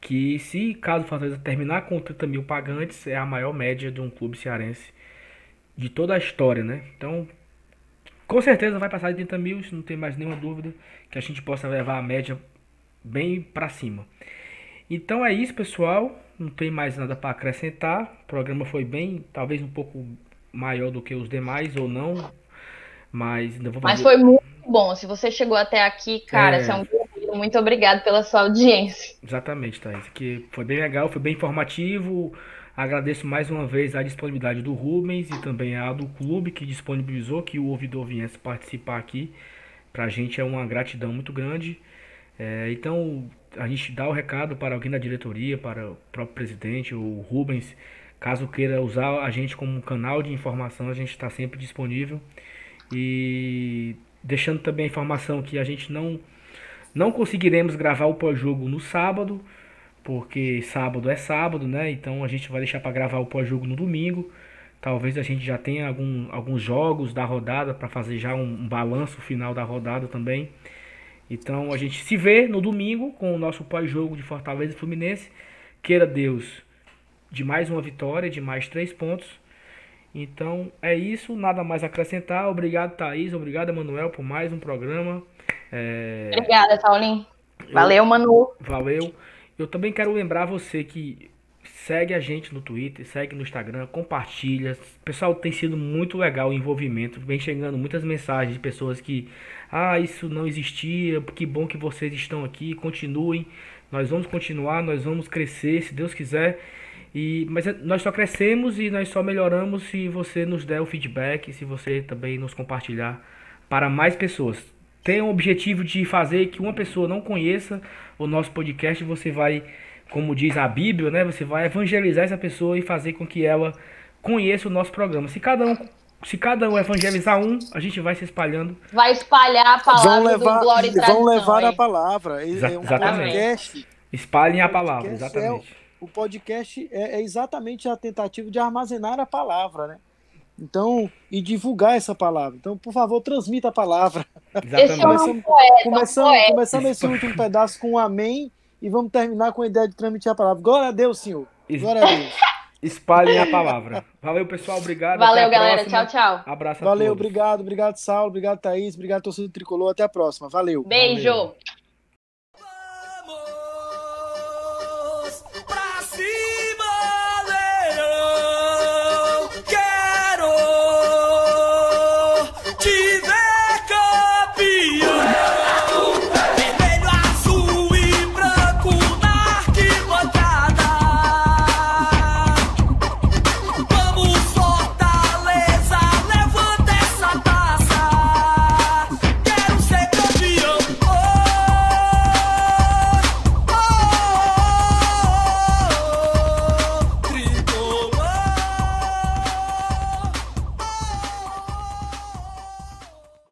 Que se caso o Fortaleza terminar com 30 mil pagantes, é a maior média de um clube cearense de toda a história, né? Então, com certeza vai passar de 30 mil, isso não tem mais nenhuma dúvida, que a gente possa levar a média bem para cima. Então é isso, pessoal. Não tem mais nada para acrescentar. O programa foi bem, talvez um pouco maior do que os demais ou não, mas ainda vou fazer... Mas foi muito bom. Se você chegou até aqui, cara, é... você é um muito obrigado pela sua audiência. Exatamente, Thaís. Que foi bem legal, foi bem informativo. Agradeço mais uma vez a disponibilidade do Rubens e também a do clube que disponibilizou que o ouvidor viesse participar aqui. Pra gente é uma gratidão muito grande. É, então, a gente dá o recado para alguém da diretoria, para o próprio presidente, o Rubens, Caso queira usar a gente como um canal de informação, a gente está sempre disponível. E deixando também a informação que a gente não, não conseguiremos gravar o pós-jogo no sábado, porque sábado é sábado, né? Então a gente vai deixar para gravar o pós-jogo no domingo. Talvez a gente já tenha algum, alguns jogos da rodada para fazer já um, um balanço final da rodada também. Então a gente se vê no domingo com o nosso pós-jogo de Fortaleza e Fluminense. Queira Deus de mais uma vitória, de mais três pontos. Então é isso, nada mais a acrescentar. Obrigado, Thaís. Obrigado, Emanuel, por mais um programa. É... Obrigada, Paulinho. Valeu, Manu. Valeu. Eu também quero lembrar você que segue a gente no Twitter, segue no Instagram, compartilha. Pessoal, tem sido muito legal o envolvimento. Vem chegando muitas mensagens de pessoas que, ah, isso não existia, que bom que vocês estão aqui, continuem. Nós vamos continuar, nós vamos crescer, se Deus quiser. E, mas é, nós só crescemos e nós só melhoramos se você nos der o feedback, se você também nos compartilhar para mais pessoas. Tem o objetivo de fazer que uma pessoa não conheça o nosso podcast, você vai, como diz a Bíblia, né? Você vai evangelizar essa pessoa e fazer com que ela conheça o nosso programa. Se cada um, se cada um evangelizar um, a gente vai se espalhando. Vai espalhar a palavra Vão levar, do Glória e Tradição. vão levar a palavra. É, Exa- é um exatamente. podcast. Espalhem a palavra, é exatamente. O podcast é, é exatamente a tentativa de armazenar a palavra, né? Então, e divulgar essa palavra. Então, por favor, transmita a palavra. Esse é Exatamente. um poeta, um poeta. começamos esse último pedaço com um amém e vamos terminar com a ideia de transmitir a palavra. Glória a Deus, Senhor. Glória a Deus. Espalhem a palavra. Valeu, pessoal. Obrigado. Valeu, até a galera. próxima. Tchau, tchau. Abraço a Valeu, todos. obrigado, obrigado, Saulo, obrigado, Thaís, obrigado, torcedor tricolor. Até a próxima. Valeu. Beijo. Valeu.